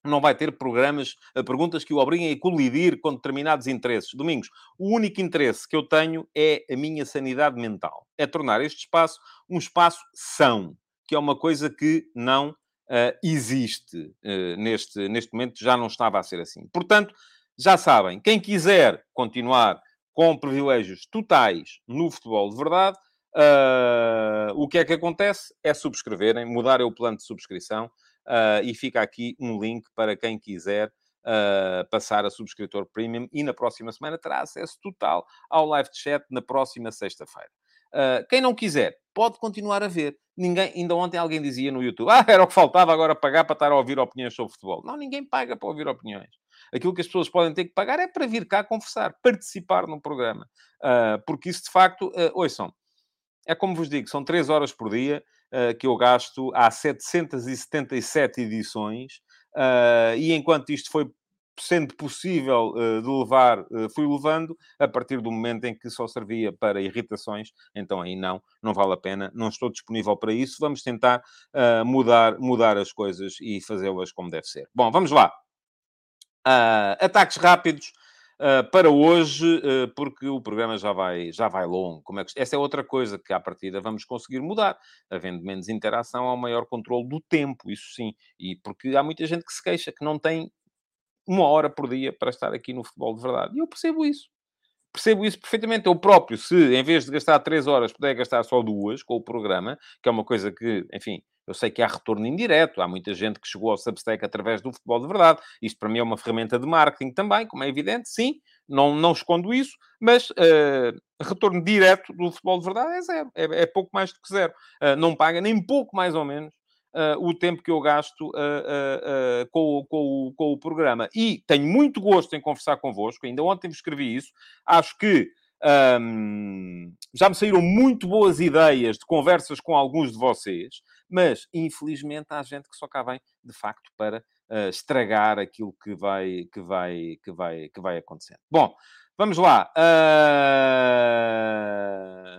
Não vai ter programas, uh, perguntas que o obriguem a colidir com determinados interesses. Domingos, o único interesse que eu tenho é a minha sanidade mental. É tornar este espaço um espaço são, que é uma coisa que não existe uh, neste, neste momento, já não estava a ser assim. Portanto, já sabem, quem quiser continuar com privilégios totais no futebol de verdade, uh, o que é que acontece? É subscreverem, mudarem o plano de subscrição e fica aqui um link para quem quiser Uh, passar a subscritor premium e na próxima semana terá acesso total ao live chat na próxima sexta-feira. Uh, quem não quiser, pode continuar a ver. Ninguém, ainda ontem alguém dizia no YouTube, ah, era o que faltava agora pagar para estar a ouvir opiniões sobre futebol. Não, ninguém paga para ouvir opiniões. Aquilo que as pessoas podem ter que pagar é para vir cá conversar, participar no programa. Uh, porque isso, de facto, uh, ouçam, é como vos digo, são 3 horas por dia uh, que eu gasto, há 777 edições, uh, e enquanto isto foi sendo possível uh, de levar, uh, fui levando, a partir do momento em que só servia para irritações, então aí não, não vale a pena, não estou disponível para isso, vamos tentar uh, mudar, mudar as coisas e fazê-las como deve ser. Bom, vamos lá. ataques rápidos. para hoje, porque o programa já vai, já vai longo. Como é que... Essa é outra coisa que, à partida, vamos conseguir mudar. Havendo menos interação, há um maior controle do tempo, isso sim. E porque há muita gente que se queixa que não tem uma hora por dia para estar aqui no futebol de verdade. E eu percebo isso. Percebo isso perfeitamente. Eu próprio, se em vez de gastar três horas, puder gastar só duas com o programa, que é uma coisa que, enfim, eu sei que há retorno indireto. Há muita gente que chegou ao Substack através do futebol de verdade. Isto para mim é uma ferramenta de marketing também, como é evidente. Sim, não, não escondo isso, mas uh, retorno direto do futebol de verdade é zero. É, é pouco mais do que zero. Uh, não paga nem pouco mais ou menos uh, o tempo que eu gasto uh, com, com, com, o programa. E tenho muito gosto em conversar convosco, ainda ontem escrevi isso. Acho que um, já me saíram muito boas ideias de conversas com alguns de vocês, mas infelizmente há gente que só cá vem de facto para uh, estragar aquilo que vai, que, vai, que, vai, que vai acontecendo. Bom, vamos lá. Uh...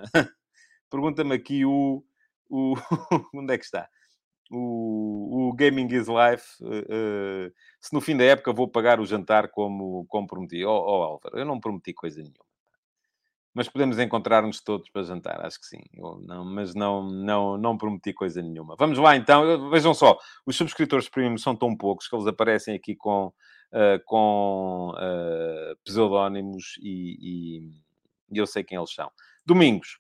Pergunta-me aqui o, o. Onde é que está? O, o Gaming is Life, uh, se no fim da época vou pagar o jantar como, como prometi. Oh, oh, Álvaro, eu não prometi coisa nenhuma. Mas podemos encontrar-nos todos para jantar, acho que sim. Eu não, mas não, não, não prometi coisa nenhuma. Vamos lá então. Vejam só, os subscritores premium são tão poucos que eles aparecem aqui com uh, com pseudónimos e, e, e, eu sei quem eles são. Domingos.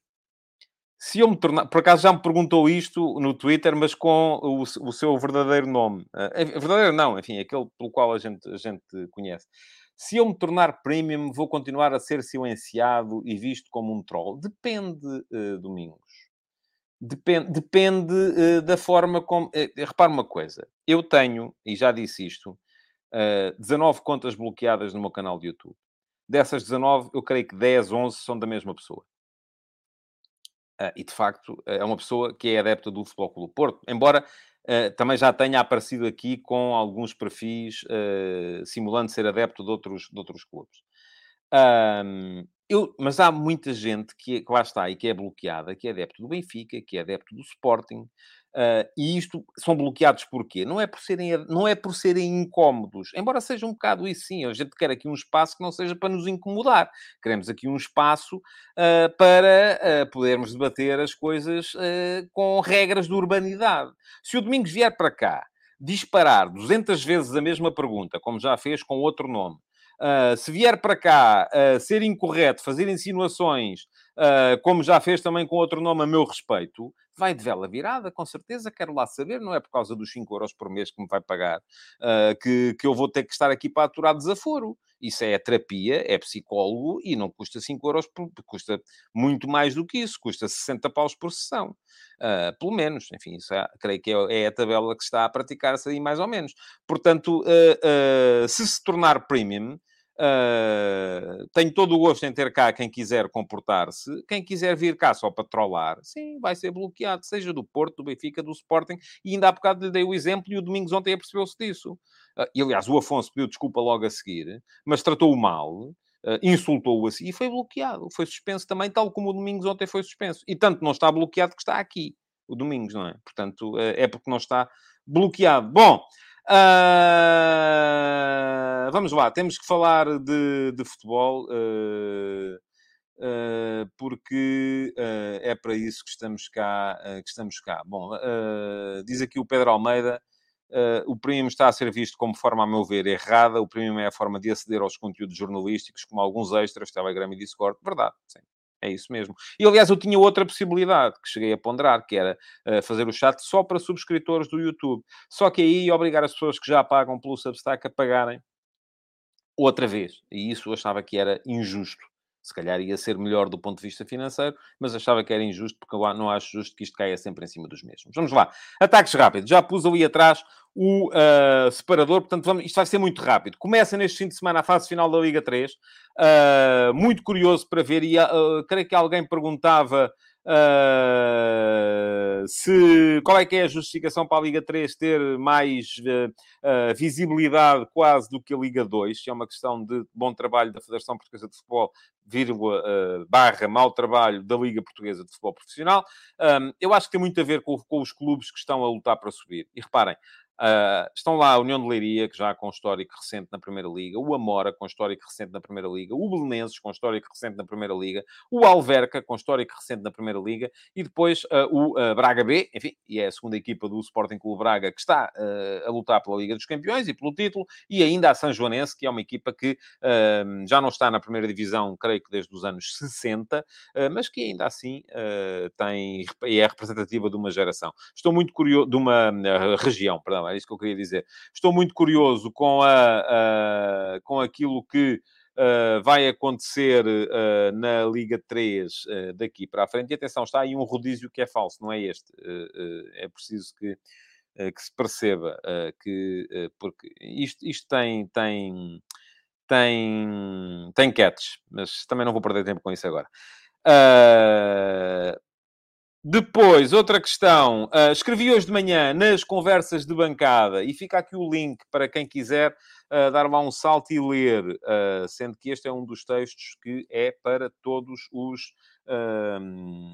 Se eu me tornar... Por acaso já me perguntou isto no Twitter, mas com o, o seu verdadeiro nome. Uh, verdadeiro não, enfim, aquele pelo qual a gente, a gente conhece. Se eu me tornar premium, vou continuar a ser silenciado e visto como um troll? Depende, uh, Domingos. Depende, depende uh, da forma como. Uh, repare uma coisa. Eu tenho, e já disse isto, uh, 19 contas bloqueadas no meu canal de YouTube. Dessas 19, eu creio que 10, 11 são da mesma pessoa. Uh, e de facto, é uma pessoa que é adepta do Futebol Clube Porto. Embora uh, também já tenha aparecido aqui com alguns perfis simulando ser adepto de outros, de outros clubes. Um, eu, mas há muita gente que, que, lá está e que é bloqueada, que é adepto do Benfica, que é adepto do Sporting, uh, e isto são bloqueados porquê? Não é por serem, não é por serem incómodos, embora seja um bocado isso sim, a gente quer aqui um espaço que não seja para nos incomodar, queremos aqui um espaço uh, para uh, podermos debater as coisas com regras de urbanidade. Se o Domingos vier para cá disparar 200 vezes a mesma pergunta, como já fez com outro nome, Uh, se vier para cá uh, ser incorreto, fazer insinuações, uh, como já fez também com outro nome a meu respeito, vai de vela virada, com certeza. Quero lá saber, não é por causa dos 5 euros por mês que me vai pagar que, que eu vou ter que estar aqui para aturar desaforo. Isso é terapia, é psicólogo e não custa 5 euros, por, custa muito mais do que isso, custa 60 paus por sessão. Uh, pelo menos, enfim, isso é, creio que é, é, a tabela que está a praticar-se aí mais ou menos. Portanto, uh, uh, se se tornar premium, Uh, tenho todo o gosto em ter cá quem quiser comportar-se. Quem quiser vir cá só para trollar, sim, vai ser bloqueado, seja do Porto, do Benfica, do Sporting. E ainda há bocado lhe dei o exemplo e o Domingos ontem apercebeu-se disso. Uh, e aliás, o Afonso pediu desculpa logo a seguir, mas tratou-o mal. Uh, insultou-o assim e foi bloqueado. Foi suspenso também, tal como o Domingos ontem foi suspenso. E tanto não está bloqueado que está aqui, o Domingos, não é? Portanto, é porque não está bloqueado. Bom, Uh, vamos lá, temos que falar de, de futebol, uh, uh, porque é para isso que estamos cá. que estamos cá. Bom, diz aqui o Pedro Almeida. o premium está a ser visto como forma, a meu ver, errada. O premium é a forma de aceder aos conteúdos jornalísticos, como alguns extras, Telegram e Discord. Verdade, sim. É isso mesmo. E, aliás, eu tinha outra possibilidade que cheguei a ponderar, que era uh, fazer o chat só para subscritores do YouTube. Só que aí obrigar as pessoas que já pagam pelo Substack a pagarem outra vez. E isso eu achava que era injusto. Se calhar ia ser melhor do ponto de vista financeiro, mas achava que era injusto, porque eu não acho justo que isto caia sempre em cima dos mesmos. Vamos lá. Ataques rápidos. Já pus ali atrás o uh, separador, portanto, vamos, isto vai ser muito rápido. Começa neste fim de semana a fase final da Liga 3. Uh, ah, muito curioso para ver, e uh, creio que alguém perguntava Uh, se, qual é que é a justificação para a Liga 3 ter mais uh, uh, visibilidade quase do que a Liga 2? Se é uma questão de bom trabalho da Federação Portuguesa de Futebol, vírgula, barra, mau trabalho da Liga Portuguesa de Futebol Profissional. Um, eu acho que tem muito a ver com, com os clubes que estão a lutar para subir. E reparem, Uh, estão lá a União de Leiria, que já com histórico recente na Primeira Liga, o Amora, com histórico recente na Primeira Liga, o Belenenses, com histórico recente na Primeira Liga, o Alverca, com histórico recente na Primeira Liga, e depois uh, o uh, Braga B, enfim, e é a segunda equipa do Sporting Clube Braga, que está a lutar pela Liga dos Campeões e pelo título, e ainda a São Joanense, que é uma equipa que já não está na Primeira Divisão, creio que desde os anos 60, mas que ainda assim tem, é representativa de uma geração. Estou muito curioso, de uma região, perdão, é isso que eu queria dizer. Estou muito curioso com, a, com aquilo que uh, vai acontecer uh, na Liga 3 uh, eh, daqui para a frente. E atenção, está aí um rodízio que é falso, não é este. é preciso que, que se perceba que, porque isto, isto tem, tem, tem, tem catch, mas também não vou perder tempo com isso agora. Depois, outra questão. Uh, escrevi hoje de manhã nas conversas de bancada e fica aqui o link para quem quiser uh, dar lá um salto e ler, uh, sendo que este é um dos textos que é para todos os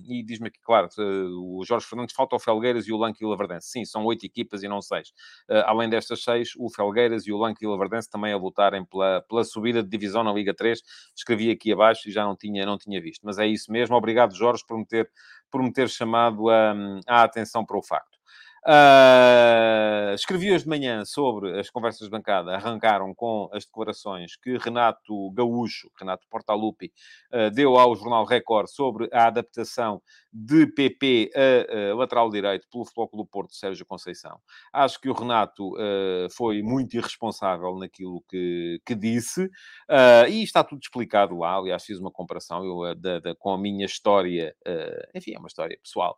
e diz-me aqui, claro, o Jorge Fernandes falta o Felgueiras e o Lanque e o Laverdense. Sim, são oito equipas e não seis. Uh, além destas seis, o Felgueiras e o Lanque e o Laverdense também a lutarem pela, pela subida de divisão na Liga 3. Escrevi aqui abaixo e já não tinha, não tinha visto. Mas é isso mesmo. Obrigado, Jorge, por me ter, por me ter chamado a, a atenção para o facto. Uh, escrevi hoje de manhã sobre as conversas de bancada, arrancaram com as declarações que Renato Gaúcho, Renato Portaluppi, uh, deu ao Jornal Record sobre a adaptação de PP a, a lateral direito pelo Futebol Clube Porto Sérgio Conceição. Acho que o Renato uh, foi muito irresponsável naquilo que, que disse, e está tudo explicado lá. Aliás, fiz uma comparação eu, da, da, com a minha história, enfim, é uma história pessoal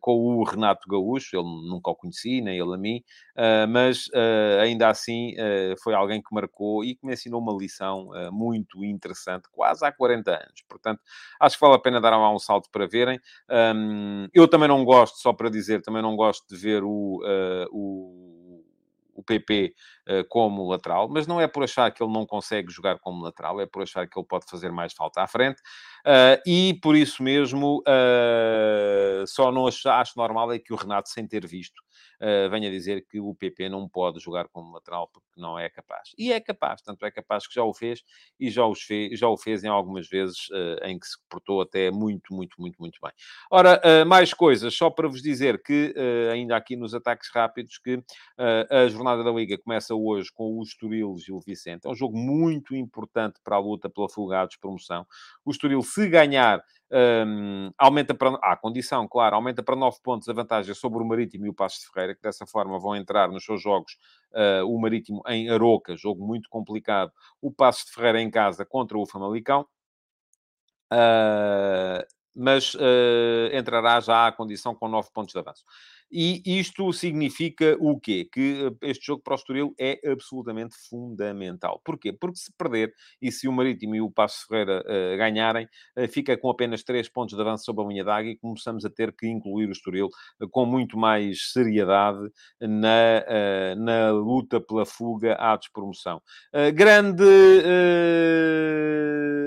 com o Renato Gaúcho, ele nunca o conheci, nem ele a mim, eh, mas eh, ainda assim foi alguém que marcou e que me ensinou uma lição muito interessante, quase há 40 anos. Portanto, acho que vale a pena dar um salto para verem. Eu também não gosto, só para dizer, também não gosto de ver o, o o PP como lateral, mas não é por achar que ele não consegue jogar como lateral, é por achar que ele pode fazer mais falta à frente. Uh, e por isso mesmo, uh, só não acho, acho normal é que o Renato, sem ter visto, uh, venha dizer que o PP não pode jogar como lateral porque não é capaz. E é capaz, tanto é capaz que já o fez e já, os já o fez em algumas vezes em que se portou até muito, muito, muito, muito bem. Ora, mais coisas, só para vos dizer que, ainda aqui nos ataques rápidos, que a jornada da Liga começa hoje com o Estoril Gil Vicente. É um jogo muito importante para a luta pela fuga à despromoção. O Estoril, se ganhar, um, aumenta para, condição, claro, aumenta para 9 pontos a vantagem sobre o Marítimo e o Passos de Ferreira, que dessa forma vão entrar nos seus jogos uh, o Marítimo em Aroca, jogo muito complicado, o Passos de Ferreira em casa contra o Famalicão. Uh, mas uh, entrará já à condição com 9 pontos de avanço. E isto significa o quê? Que eh, este jogo para o Estoril é absolutamente fundamental. Porquê? Porque se perder, e se o Marítimo e o Passo Ferreira uh, ganharem, uh, fica com apenas 3 pontos de avanço sobre a linha d'água e começamos a ter que incluir o Estoril uh, com muito mais seriedade na, na luta pela fuga à despromoção. grande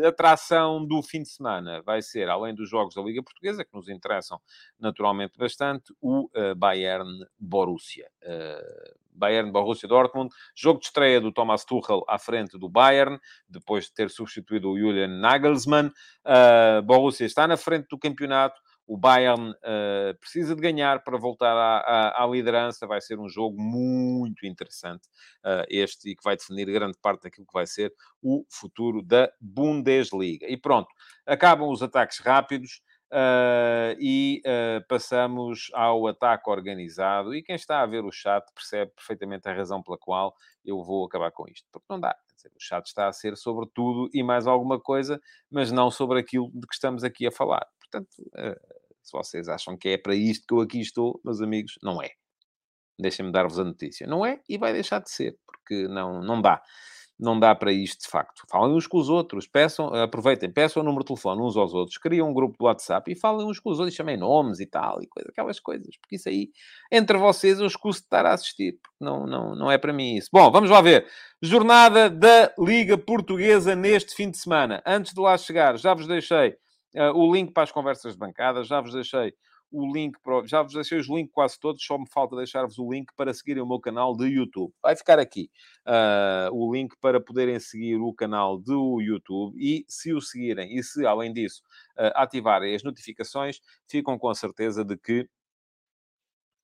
atração do fim de semana vai ser, além dos jogos da Liga Portuguesa, que nos interessam naturalmente bastante, o Bayern Borussia. Uh, Bayern Borussia Dortmund, jogo de estreia do Thomas Tuchel à frente do Bayern, depois de ter substituído o Julian Nagelsmann. Uh, Borussia está na frente do campeonato. O Bayern uh, precisa de ganhar para voltar à, à, à, liderança. Vai ser um jogo muito interessante, uh, este, e que vai definir grande parte daquilo que vai ser o futuro da Bundesliga. E pronto, acabam os ataques rápidos. Uh, e uh, passamos ao ataque organizado. E quem está a ver o chat percebe perfeitamente a razão pela qual eu vou acabar com isto. Porque não dá. Dizer, o chat está a ser sobre tudo e mais alguma coisa, mas não sobre aquilo de que estamos aqui a falar. Portanto, uh, se vocês acham que é para isto que eu aqui estou, meus amigos, não é. Deixem-me dar-vos a notícia. Não é e vai deixar de ser, porque não, não dá não dá para isto de facto. Falem uns com os outros, peçam, aproveitem, peçam o número de telefone uns aos outros, criam um grupo do WhatsApp e falem uns com os outros, chamem nomes e tal, e coisa, aquelas coisas, porque isso aí, entre vocês, eu escuso de estar a assistir, porque não, não, não é para mim isso. Bom, vamos lá ver. Jornada da Liga Portuguesa neste fim de semana. Antes de lá chegar, já vos deixei uh, o link para as conversas de bancada, já vos deixei o link para. Já vos deixei os links quase todos, só me falta deixar-vos o link para seguirem o meu canal de YouTube. Vai ficar aqui uh, o link para poderem seguir o canal do YouTube e, se o seguirem e se, além disso, uh, ativarem as notificações, ficam com a certeza de que.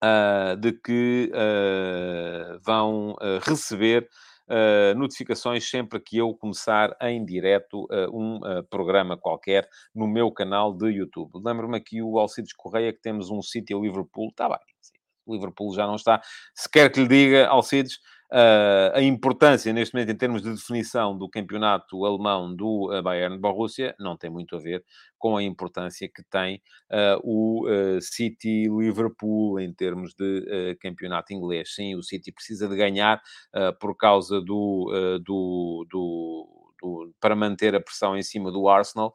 Uh, de que vão receber uh, notificações sempre que eu começar em direto uh, um uh, programa qualquer no meu canal de YouTube. Lembro-me aqui o Alcides Correia que temos um sítio Liverpool. Está bem, Liverpool já não está. Se quer que lhe diga, Alcides, a importância, neste momento, em termos de definição do campeonato alemão do uh, Bayern Borussia, não tem muito a ver com a importância que tem uh, o City-Liverpool em termos de campeonato inglês. Sim, o City precisa de ganhar por causa do, do, do, do, para manter a pressão em cima do Arsenal,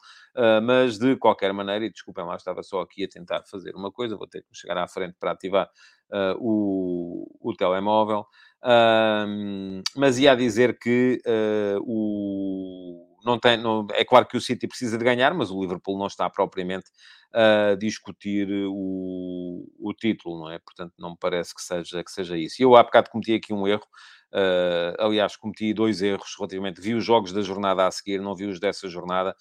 mas de qualquer maneira, e desculpem lá, estava só aqui a tentar fazer uma coisa, vou ter que chegar à frente para ativar o, o telemóvel. Mas ia dizer que uh, o, não tem, não, é claro que o City precisa de ganhar, mas o Liverpool não está propriamente a discutir o, o título, não é? Portanto, não me parece que seja, que seja isso. E eu há bocado cometi aqui um erro. Uh, aliás, cometi dois erros relativamente. Vi os jogos da jornada a seguir, não vi os dessa jornada.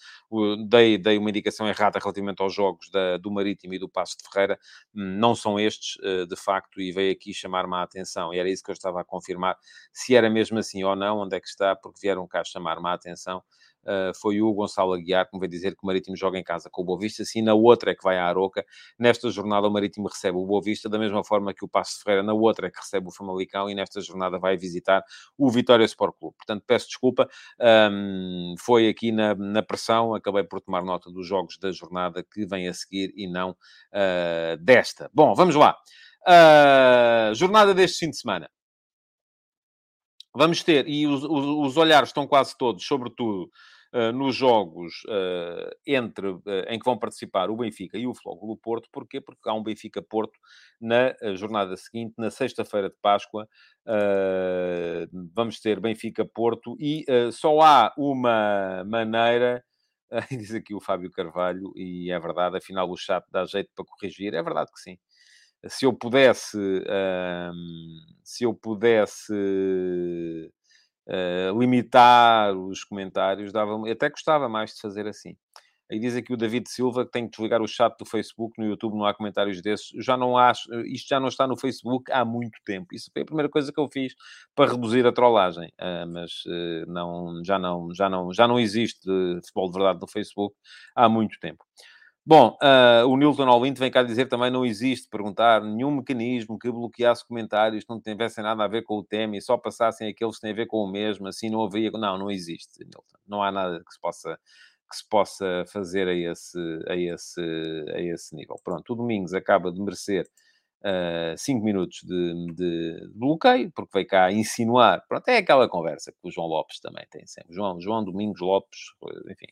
dei, dei uma indicação errada relativamente aos jogos da, do Marítimo e do Passo de Ferreira. Hum, não são estes, uh, de facto, e veio aqui chamar-me a atenção. E era isso que eu estava a confirmar, se era mesmo assim ou não, onde é que está, porque vieram cá chamar-me a atenção uh, foi o Gonçalo Aguiar, que me veio dizer que o Marítimo joga em casa com o Boa Vista, sim, na outra é que vai à Aroca. Nesta jornada o Marítimo recebe o Boa Vista, da mesma forma que o Passo Ferreira, na outra é que recebe o Famalicão e nesta jornada vai visitar o Vitória Sport Clube. Portanto, peço desculpa, um, foi aqui na, na pressão, acabei por tomar nota dos jogos da jornada que vem a seguir e não uh, desta. Bom, vamos lá. Uh, jornada deste fim de semana. Vamos ter, e os, os, os olhares estão quase todos, sobretudo, uh, nos jogos uh, entre, uh, em que vão participar o Benfica e o Flóculo Porto. Porquê? Porque há um Benfica-Porto na jornada seguinte, na sexta-feira de Páscoa. vamos ter Benfica-Porto e só há uma maneira... Diz aqui o Fábio Carvalho, e é verdade, afinal o chat dá jeito para corrigir. É verdade que sim se eu pudesse, se eu pudesse uh, limitar os comentários, dava até gostava mais de fazer assim. Aí diz aqui o David Silva que tem que desligar o chat do Facebook, no YouTube não há comentários desses. Já não acho, isto já não está no Facebook há muito tempo. Isso foi a primeira coisa que eu fiz para reduzir a trollagem. Uh, mas uh, não, já, não, já, não, já não existe futebol de verdade no Facebook há muito tempo. Bom, uh, o Nilton Olinto vem cá dizer também não existe perguntar nenhum mecanismo que bloqueasse comentários que não tivessem nada a ver com o tema e só passassem aqueles que têm a ver com o mesmo, assim não haveria... Não, não existe, Nilton. Não há nada que se possa, que se possa fazer a esse, a, esse, a esse nível. Pronto, o Domingos acaba de merecer 5 uh, minutos de, de, bloqueio, porque veio cá insinuar. Pronto, é aquela conversa que o João Lopes também tem sempre. João, João Domingos Lopes, enfim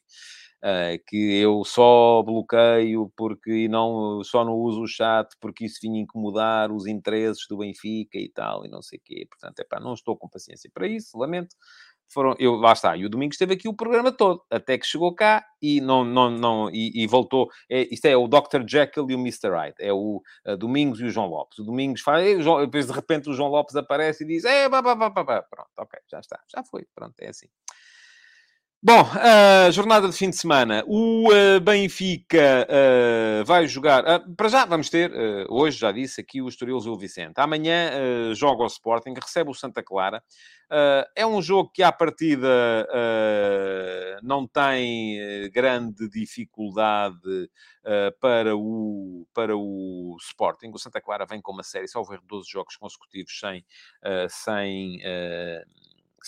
uh, que eu só bloqueio porque não, só não uso o chat porque isso vinha incomodar os interesses do Benfica e tal, e não sei o quê. Portanto, é pá, não estou com paciência para isso, lamento. Foram, eu, lá está, e o domingo esteve aqui o programa todo, até que chegou cá e não, não, não, e, e voltou. É, isto é o Dr. Jekyll e o Mr. Hyde, é o uh, Domingos e o João Lopes. O Domingos faz, e depois de repente o João Lopes aparece e diz: é, pá, pá, pá, pá, pronto, ok, já está, já foi, pronto, é assim. Bom, uh, jornada de fim de semana. O uh, Benfica uh, vai jogar. Uh, para já, vamos ter, hoje já disse aqui, o Estoril o Vicente. Amanhã joga o Sporting, recebe o Santa Clara. é um jogo que, à partida, não tem grande dificuldade para, o, para o Sporting. O Santa Clara vem com uma série, só houver 12 jogos consecutivos sem. sem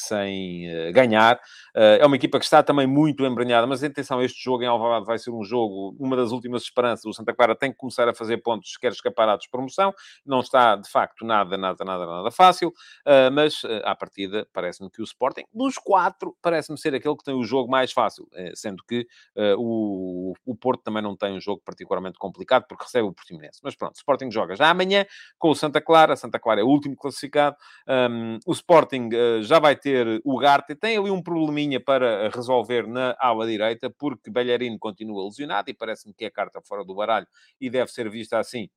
sem uh, ganhar. Uh, é uma equipa que está também muito embranhada, mas atenção, este jogo em Alvalade vai ser um jogo, uma das últimas esperanças. O Santa Clara tem que começar a fazer pontos se quer escapar à despromoção. Não está, de facto, nada, nada, nada, nada fácil, uh, mas à partida parece-me que o Sporting, dos quatro, parece-me ser aquele que tem o jogo mais fácil, sendo que o, o Porto também não tem um jogo particularmente complicado, porque recebe o Portimonense. Mas pronto, Sporting joga já amanhã com o Santa Clara. Santa Clara é o último classificado. O Sporting já vai ter o Garte. Tem ali um probleminha para resolver na ala direita, porque Belharino continua lesionado e parece-me que é carta fora do baralho e deve ser vista assim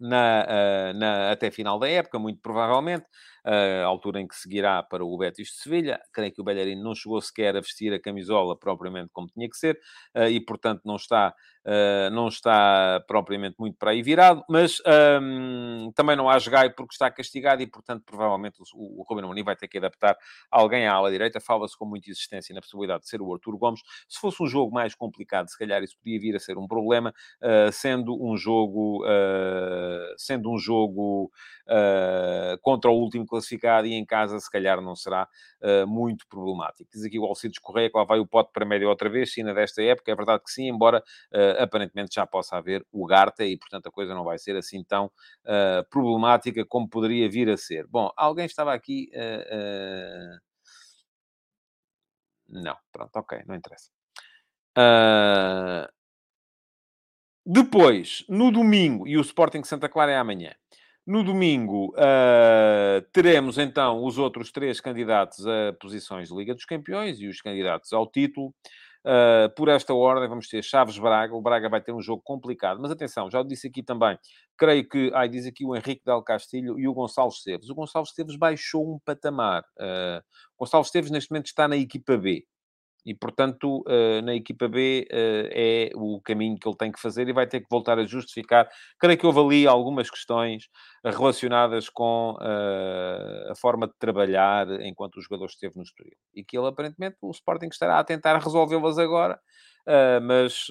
na, uh, na, até final da época, muito provavelmente, a altura em que seguirá para o Betis de Sevilha. Creio que o Belharino não chegou sequer a vestir a camisola propriamente como tinha que ser uh, e, portanto, não está Uh, não está propriamente muito para aí virado, mas um, também não há jogai porque está castigado e, portanto, provavelmente o, o Ruben Amorim vai ter que adaptar alguém à ala direita. Fala-se com muita insistência na possibilidade de ser o Arturo Gomes. Se fosse um jogo mais complicado, se calhar isso podia vir a ser um problema, uh, sendo um jogo, uh, sendo um jogo contra o último classificado e em casa, se calhar não será muito problemático. Diz aqui o Alcides Correia que lá vai o pote para média outra vez, China desta época, é verdade que sim, embora aparentemente já possa haver o Garta e, portanto, a coisa não vai ser assim tão uh, problemática como poderia vir a ser. Bom, alguém estava aqui. Uh, uh... Não, pronto, ok, não interessa. Depois, no domingo, e o Sporting Santa Clara é amanhã. No domingo, uh, teremos então os outros três candidatos a posições de Liga dos Campeões e os candidatos ao título. Uh, por esta ordem, vamos ter Chaves-Braga. O Braga vai ter um jogo complicado. Mas atenção, já o disse aqui também. Creio que... Ai, diz aqui o Henrique Del Castilho e o Gonçalo Esteves. O Gonçalo Esteves baixou um patamar. Uh, Gonçalo Esteves, neste momento, está na equipa B. E, portanto, uh, na equipa B uh, é o caminho que ele tem que fazer e vai ter que voltar a justificar. Creio que houve ali algumas questões relacionadas com uh, a forma de trabalhar enquanto o jogador esteve no Estoril. E que ele, aparentemente, o Sporting estará a tentar resolvê-las agora, mas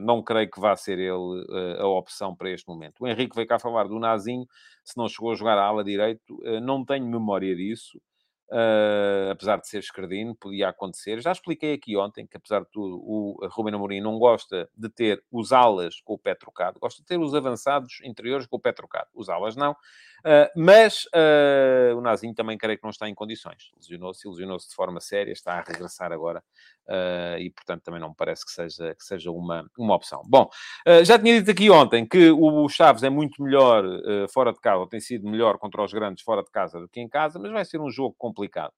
não creio que vá ser ele a opção para este momento. O Henrique veio cá falar do Nazinho, se não chegou a jogar à ala direito, não tenho memória disso. Uh, apesar de ser escardino, podia acontecer. Já expliquei aqui ontem que, apesar de tudo, o Ruben Amorim não gosta de ter os alas com o pé trocado, gosta de ter os avançados interiores com o pé trocado. Os alas não. Uh, mas uh, o Nazinho também creio que não está em condições. Lesionou-se, lesionou-se de forma séria, está a regressar agora uh, e, portanto, também não me parece que seja, que seja uma, uma opção. Bom, já tinha dito aqui ontem que o Chaves é muito melhor fora de casa, tem sido melhor contra os grandes fora de casa do que em casa, mas vai ser um jogo complicado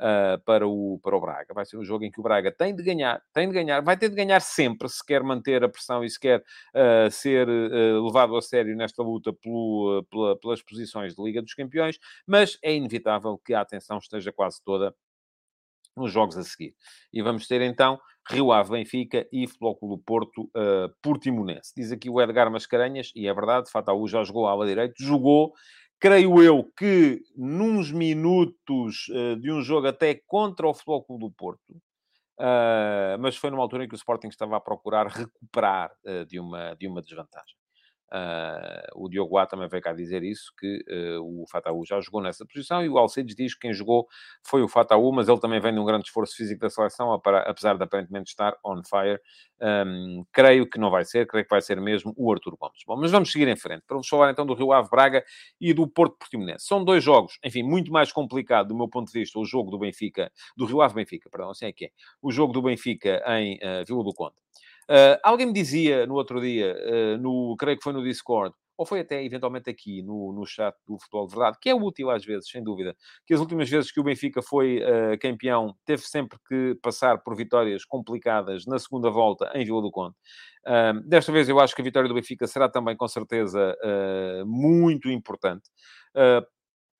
uh, para, o, para o Braga. Vai ser um jogo em que o Braga tem de ganhar, tem de ganhar, vai ter de ganhar sempre se quer manter a pressão e se quer uh, ser uh, levado a sério nesta luta pelo, pela, pelas posições de Liga dos Campeões, mas é inevitável que a atenção esteja quase toda nos jogos a seguir. E vamos ter então Rio Ave Benfica e Futebol Clube Porto uh, Portimonense. Diz aqui o Edgar Mascarenhas, e é verdade, Fataú já jogou à ala direito, jogou creio eu que nos minutos uh, de um jogo até contra o Futebol Clube do Porto, uh, mas foi numa altura em que o Sporting estava a procurar recuperar uh, de, uma, de uma desvantagem. Uh, o Diogo A também veio cá dizer isso, que uh, o Fataú já jogou nessa posição e o Alcides diz que quem jogou foi o Fataú, mas ele também vem de um grande esforço físico da seleção, apesar de aparentemente estar on fire. Um, creio que não vai ser, creio que vai ser mesmo o Arthur Gomes. Bom, mas vamos seguir em frente. Para vos falar então do Rio Ave Braga e do Porto Portimonense. São dois jogos, enfim, muito mais complicado do meu ponto de vista, o jogo do Benfica, do Rio Ave Benfica, perdão, assim é que é, o jogo do Benfica em uh, Vila do Conde Uh, alguém me dizia no outro dia, uh, no, creio que foi no Discord, ou foi até eventualmente aqui no, no chat do Futebol de Verdade, que é útil às vezes, sem dúvida, que as últimas vezes que o Benfica foi uh, campeão, teve sempre que passar por vitórias complicadas na segunda volta em Vila do Conde. Uh, desta vez eu acho que a vitória do Benfica será também, com certeza, uh, muito importante.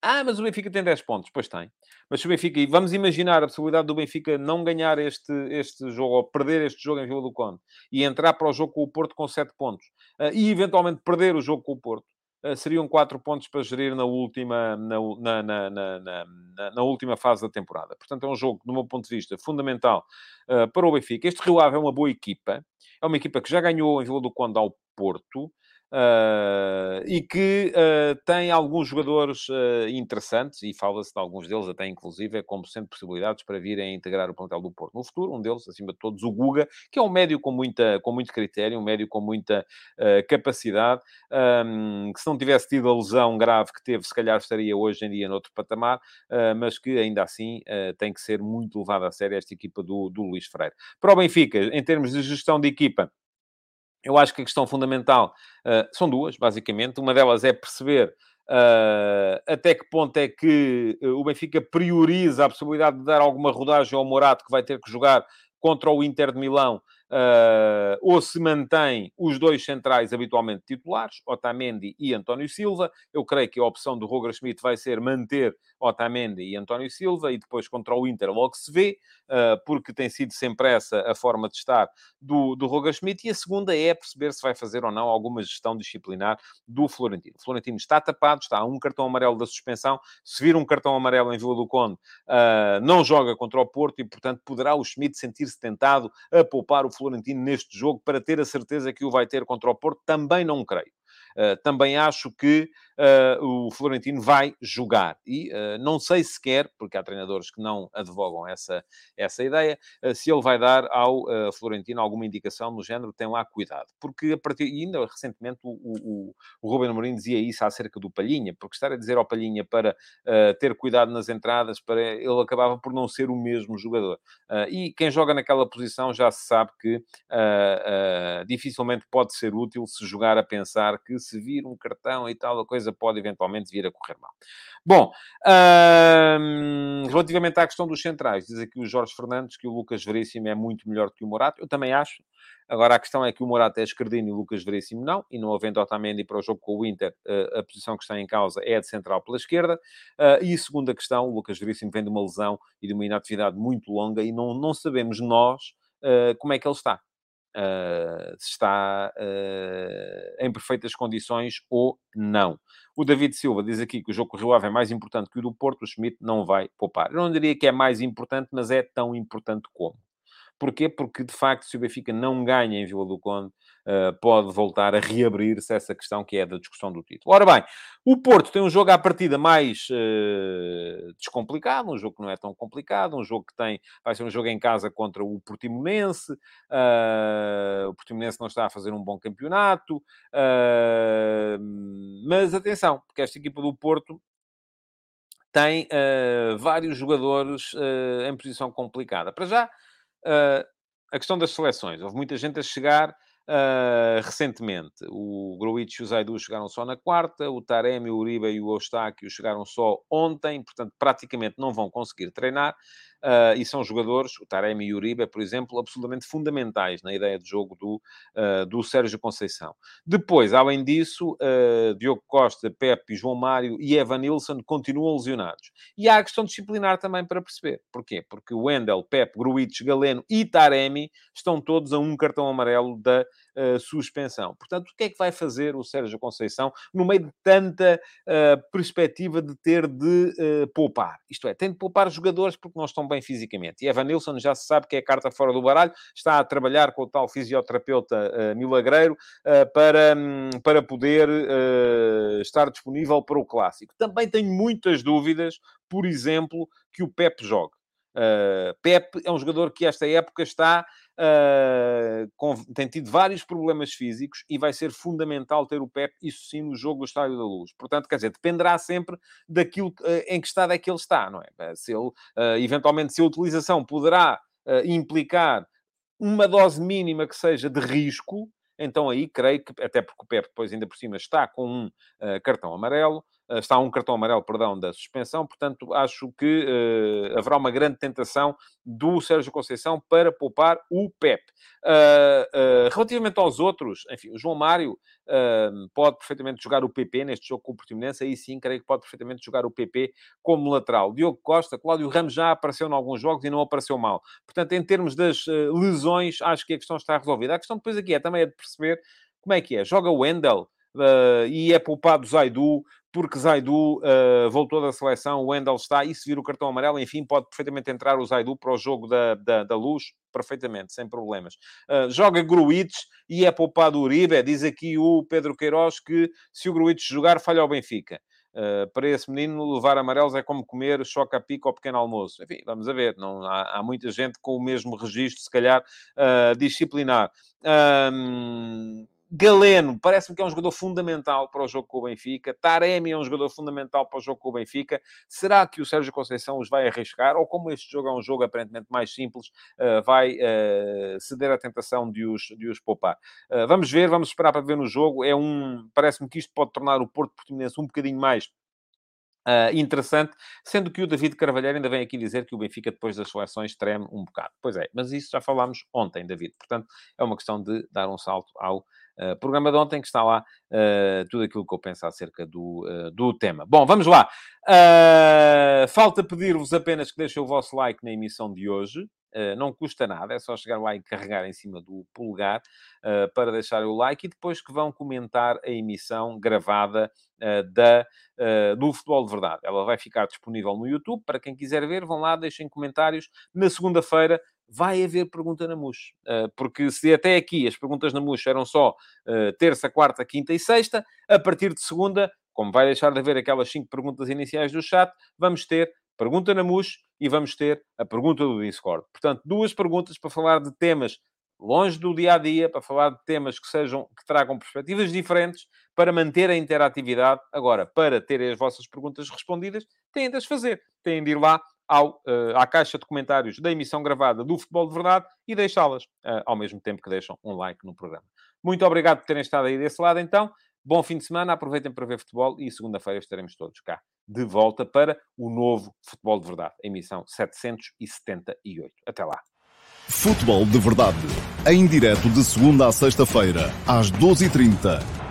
Ah, mas o Benfica tem 10 pontos. Pois tem. Mas se o Benfica, e vamos imaginar a possibilidade do Benfica não ganhar este, este jogo, ou perder este jogo em Vila do Conde, e entrar para o jogo com o Porto com 7 pontos, uh, e eventualmente perder o jogo com o Porto, uh, seriam 4 pontos para gerir na última, na, na, na, na, última fase da temporada. Portanto, é um jogo, do meu ponto de vista, fundamental uh, para o Benfica. Este Rio Ave é uma boa equipa, é uma equipa que já ganhou em Vila do Conde ao Porto, Uh, e que uh, tem alguns jogadores uh, interessantes, e fala-se de alguns deles, até inclusive, como sendo possibilidades para virem integrar o plantel do Porto no futuro. Um deles, acima de todos, o Guga, que é um médio com, muita, com muito critério, um médio com muita capacidade, um, que se não tivesse tido a lesão grave que teve, se calhar estaria hoje em dia noutro patamar, mas que ainda assim tem que ser muito levado a sério esta equipa do, do Luís Freire. Para o Benfica, em termos de gestão de equipa, eu acho que a questão fundamental uh, são duas, basicamente. Uma delas é perceber uh, até que ponto é que uh, o Benfica prioriza a possibilidade de dar alguma rodagem ao Morato, que vai ter que jogar contra o Inter de Milão, uh, ou se mantém os dois centrais habitualmente titulares, Otamendi e António Silva. Eu creio que a opção do Roger Schmidt vai ser manter Otamendi e António Silva, e depois contra o Inter logo se vê, uh, porque tem sido sempre essa a forma de estar do, do Roger Schmidt. E a segunda é perceber se vai fazer ou não alguma gestão disciplinar do Florentino. O Florentino está tapado, está a um cartão amarelo da suspensão. Se vir um cartão amarelo em Vila do Conde, uh, não joga contra o Porto e, portanto, poderá o Schmidt sentir-se tentado a poupar o Florentino neste jogo para ter a certeza que o vai ter contra o Porto? Também não creio. Uh, também acho que uh, o Florentino vai jogar. E uh, não sei sequer, porque há treinadores que não advogam essa, essa ideia, se ele vai dar ao Florentino alguma indicação no género, tem lá cuidado. Porque a partir, ainda recentemente o, o, o Ruben Amorim dizia isso acerca do Palhinha, porque estar a dizer ao Palhinha para ter cuidado nas entradas, para ele acabava por não ser o mesmo jogador. e quem joga naquela posição já se sabe que dificilmente pode ser útil se jogar a pensar que se vir um cartão e tal, a coisa pode eventualmente vir a correr mal. Bom, hum, relativamente à questão dos centrais, diz aqui o Jorge Fernandes que o Lucas Veríssimo é muito melhor que o Morato. Eu também acho. Agora, a questão é que o Morato é esquerdino e o Lucas Veríssimo não, e não havendo Otamendi para o jogo com o Inter, eh, a posição que está em causa é de central pela esquerda. Eh, e segunda questão, o Lucas Veríssimo vem de uma lesão e de uma inatividade muito longa e não, não sabemos nós eh, como é que ele está. Se está em perfeitas condições ou não. O David Silva diz aqui que o jogo com o Rio Ave é mais importante que o do Porto, o Schmidt não vai poupar. Eu não diria que é mais importante, mas é tão importante como. Porquê? Porque, de facto, se o Benfica não ganha em Vila do Conde, uh, pode voltar a reabrir-se essa questão que é da discussão do título. Ora bem, o Porto tem um jogo à partida mais uh, descomplicado, um jogo que não é tão complicado, um jogo que tem, vai ser um jogo em casa contra o Portimonense, uh, o Portimonense não está a fazer um bom campeonato, mas atenção, porque esta equipa do Porto tem vários jogadores em posição complicada. Para já, Uh, a questão das seleções. Houve muita gente a chegar uh, recentemente. O Gruitch e o Zaidu chegaram só na quarta, o Taremi, o Uribe e o Eustáquio chegaram só ontem, portanto, praticamente não vão conseguir treinar. Uh, e são jogadores, o Taremi e o Uribe, por exemplo, absolutamente fundamentais na ideia de jogo do, uh, do Sérgio Conceição. Depois, além disso, uh, Diogo Costa, Pepe, João Mário e Evan Nilsson continuam lesionados. E há a questão disciplinar também para perceber. Porquê? Porque o Wendel, Pepe, Gruitch, Galeno e Taremi estão todos a um cartão amarelo da uh, suspensão. Portanto, o que é que vai fazer o Sérgio Conceição no meio de tanta uh, perspectiva de ter de uh, poupar? Isto é, tem de poupar jogadores porque não estão bem fisicamente. E Evan Nilsson já se sabe que é a carta fora do baralho, está a trabalhar com o tal fisioterapeuta milagreiro para, um, para poder estar disponível para o clássico. Também tenho muitas dúvidas, por exemplo, que o Pep jogue. Uh, Pep é um jogador que esta época está uh, com, tem tido vários problemas físicos e vai ser fundamental ter o Pep, isso sim, no jogo do Estádio da Luz. Portanto, quer dizer, dependerá sempre daquilo uh, em que estado é que ele está, não é? Se ele, eventualmente, se a utilização poderá implicar uma dose mínima que seja de risco, então aí creio que, até porque o Pep depois ainda por cima está com um uh, cartão amarelo, uh, está um cartão amarelo, perdão, da suspensão, portanto acho que uh, haverá uma grande tentação do Sérgio Conceição para poupar o Pep. relativamente aos outros, enfim, o João Mário pode perfeitamente jogar o PP neste jogo com o Portimonense, aí sim creio que pode perfeitamente jogar o PP como lateral. Diogo Costa, Cláudio Ramos já apareceu em alguns jogos e não apareceu mal. Portanto, em termos das lesões, acho que a questão está resolvida. A questão depois aqui é também é de perceber como é que é. Joga o Wendel uh, e é poupado Zaidu, porque Zaidu uh, voltou da seleção, o Wendel está, e se vir o cartão amarelo, enfim, pode perfeitamente entrar o Zaidu para o jogo da, da, da luz, perfeitamente, sem problemas. Uh, joga Gruitch e é poupado o Uribe, diz aqui o Pedro Queiroz que se o Gruitch jogar, falha o Benfica. Uh, para esse menino, levar amarelos é como comer choca pico ao pequeno almoço. Enfim, vamos a ver. Não, há, há muita gente com o mesmo registro, se calhar, uh, disciplinar. Um, Galeno, parece-me que é um jogador fundamental para o jogo com o Benfica. Taremi é um jogador fundamental para o jogo com o Benfica. Será que o Sérgio Conceição os vai arriscar? Ou como este jogo é um jogo aparentemente mais simples, uh, vai uh, ceder à tentação de os, de os poupar? Uh, vamos ver, vamos esperar para ver no jogo. É um... Parece-me que isto pode tornar o Porto Portimonense um bocadinho mais Uh, interessante, sendo que o David Carvalheiro ainda vem aqui dizer que o Benfica, depois das seleções, treme um bocado. Pois é, mas isso já falámos ontem, David. Portanto, é uma questão de dar um salto ao uh, programa de ontem, que está lá uh, tudo aquilo que eu penso acerca do, do tema. Bom, vamos lá. falta pedir-vos apenas que deixem o vosso like na emissão de hoje. Uh, não custa nada, é só chegar lá e carregar em cima do polegar uh, para deixar o like e depois que vão comentar a emissão gravada uh, da, do Futebol de Verdade. Ela vai ficar disponível no YouTube para quem quiser ver. Vão lá, deixem comentários. Na segunda-feira vai haver pergunta na MUS. porque se até aqui as perguntas na MUS eram só terça, quarta, quinta e sexta, a partir de segunda, como vai deixar de haver aquelas cinco perguntas iniciais do chat, vamos ter pergunta na MUS e vamos ter a pergunta do Discord. Portanto, duas perguntas para falar de temas longe do dia a dia, para falar de temas que sejam que tragam perspectivas diferentes, para manter a interatividade. Agora, para terem as vossas perguntas respondidas, têm de as fazer. Têm de ir lá ao, uh, à caixa de comentários da emissão gravada do Futebol de Verdade e deixá-las, uh, ao mesmo tempo que deixam um like no programa. Muito obrigado por terem estado aí desse lado, então. Bom fim de semana, aproveitem para ver futebol e segunda-feira estaremos todos cá de volta para o novo Futebol de Verdade, emissão 778. Até lá. Futebol de Verdade, em direto de segunda a sexta-feira, às 12h30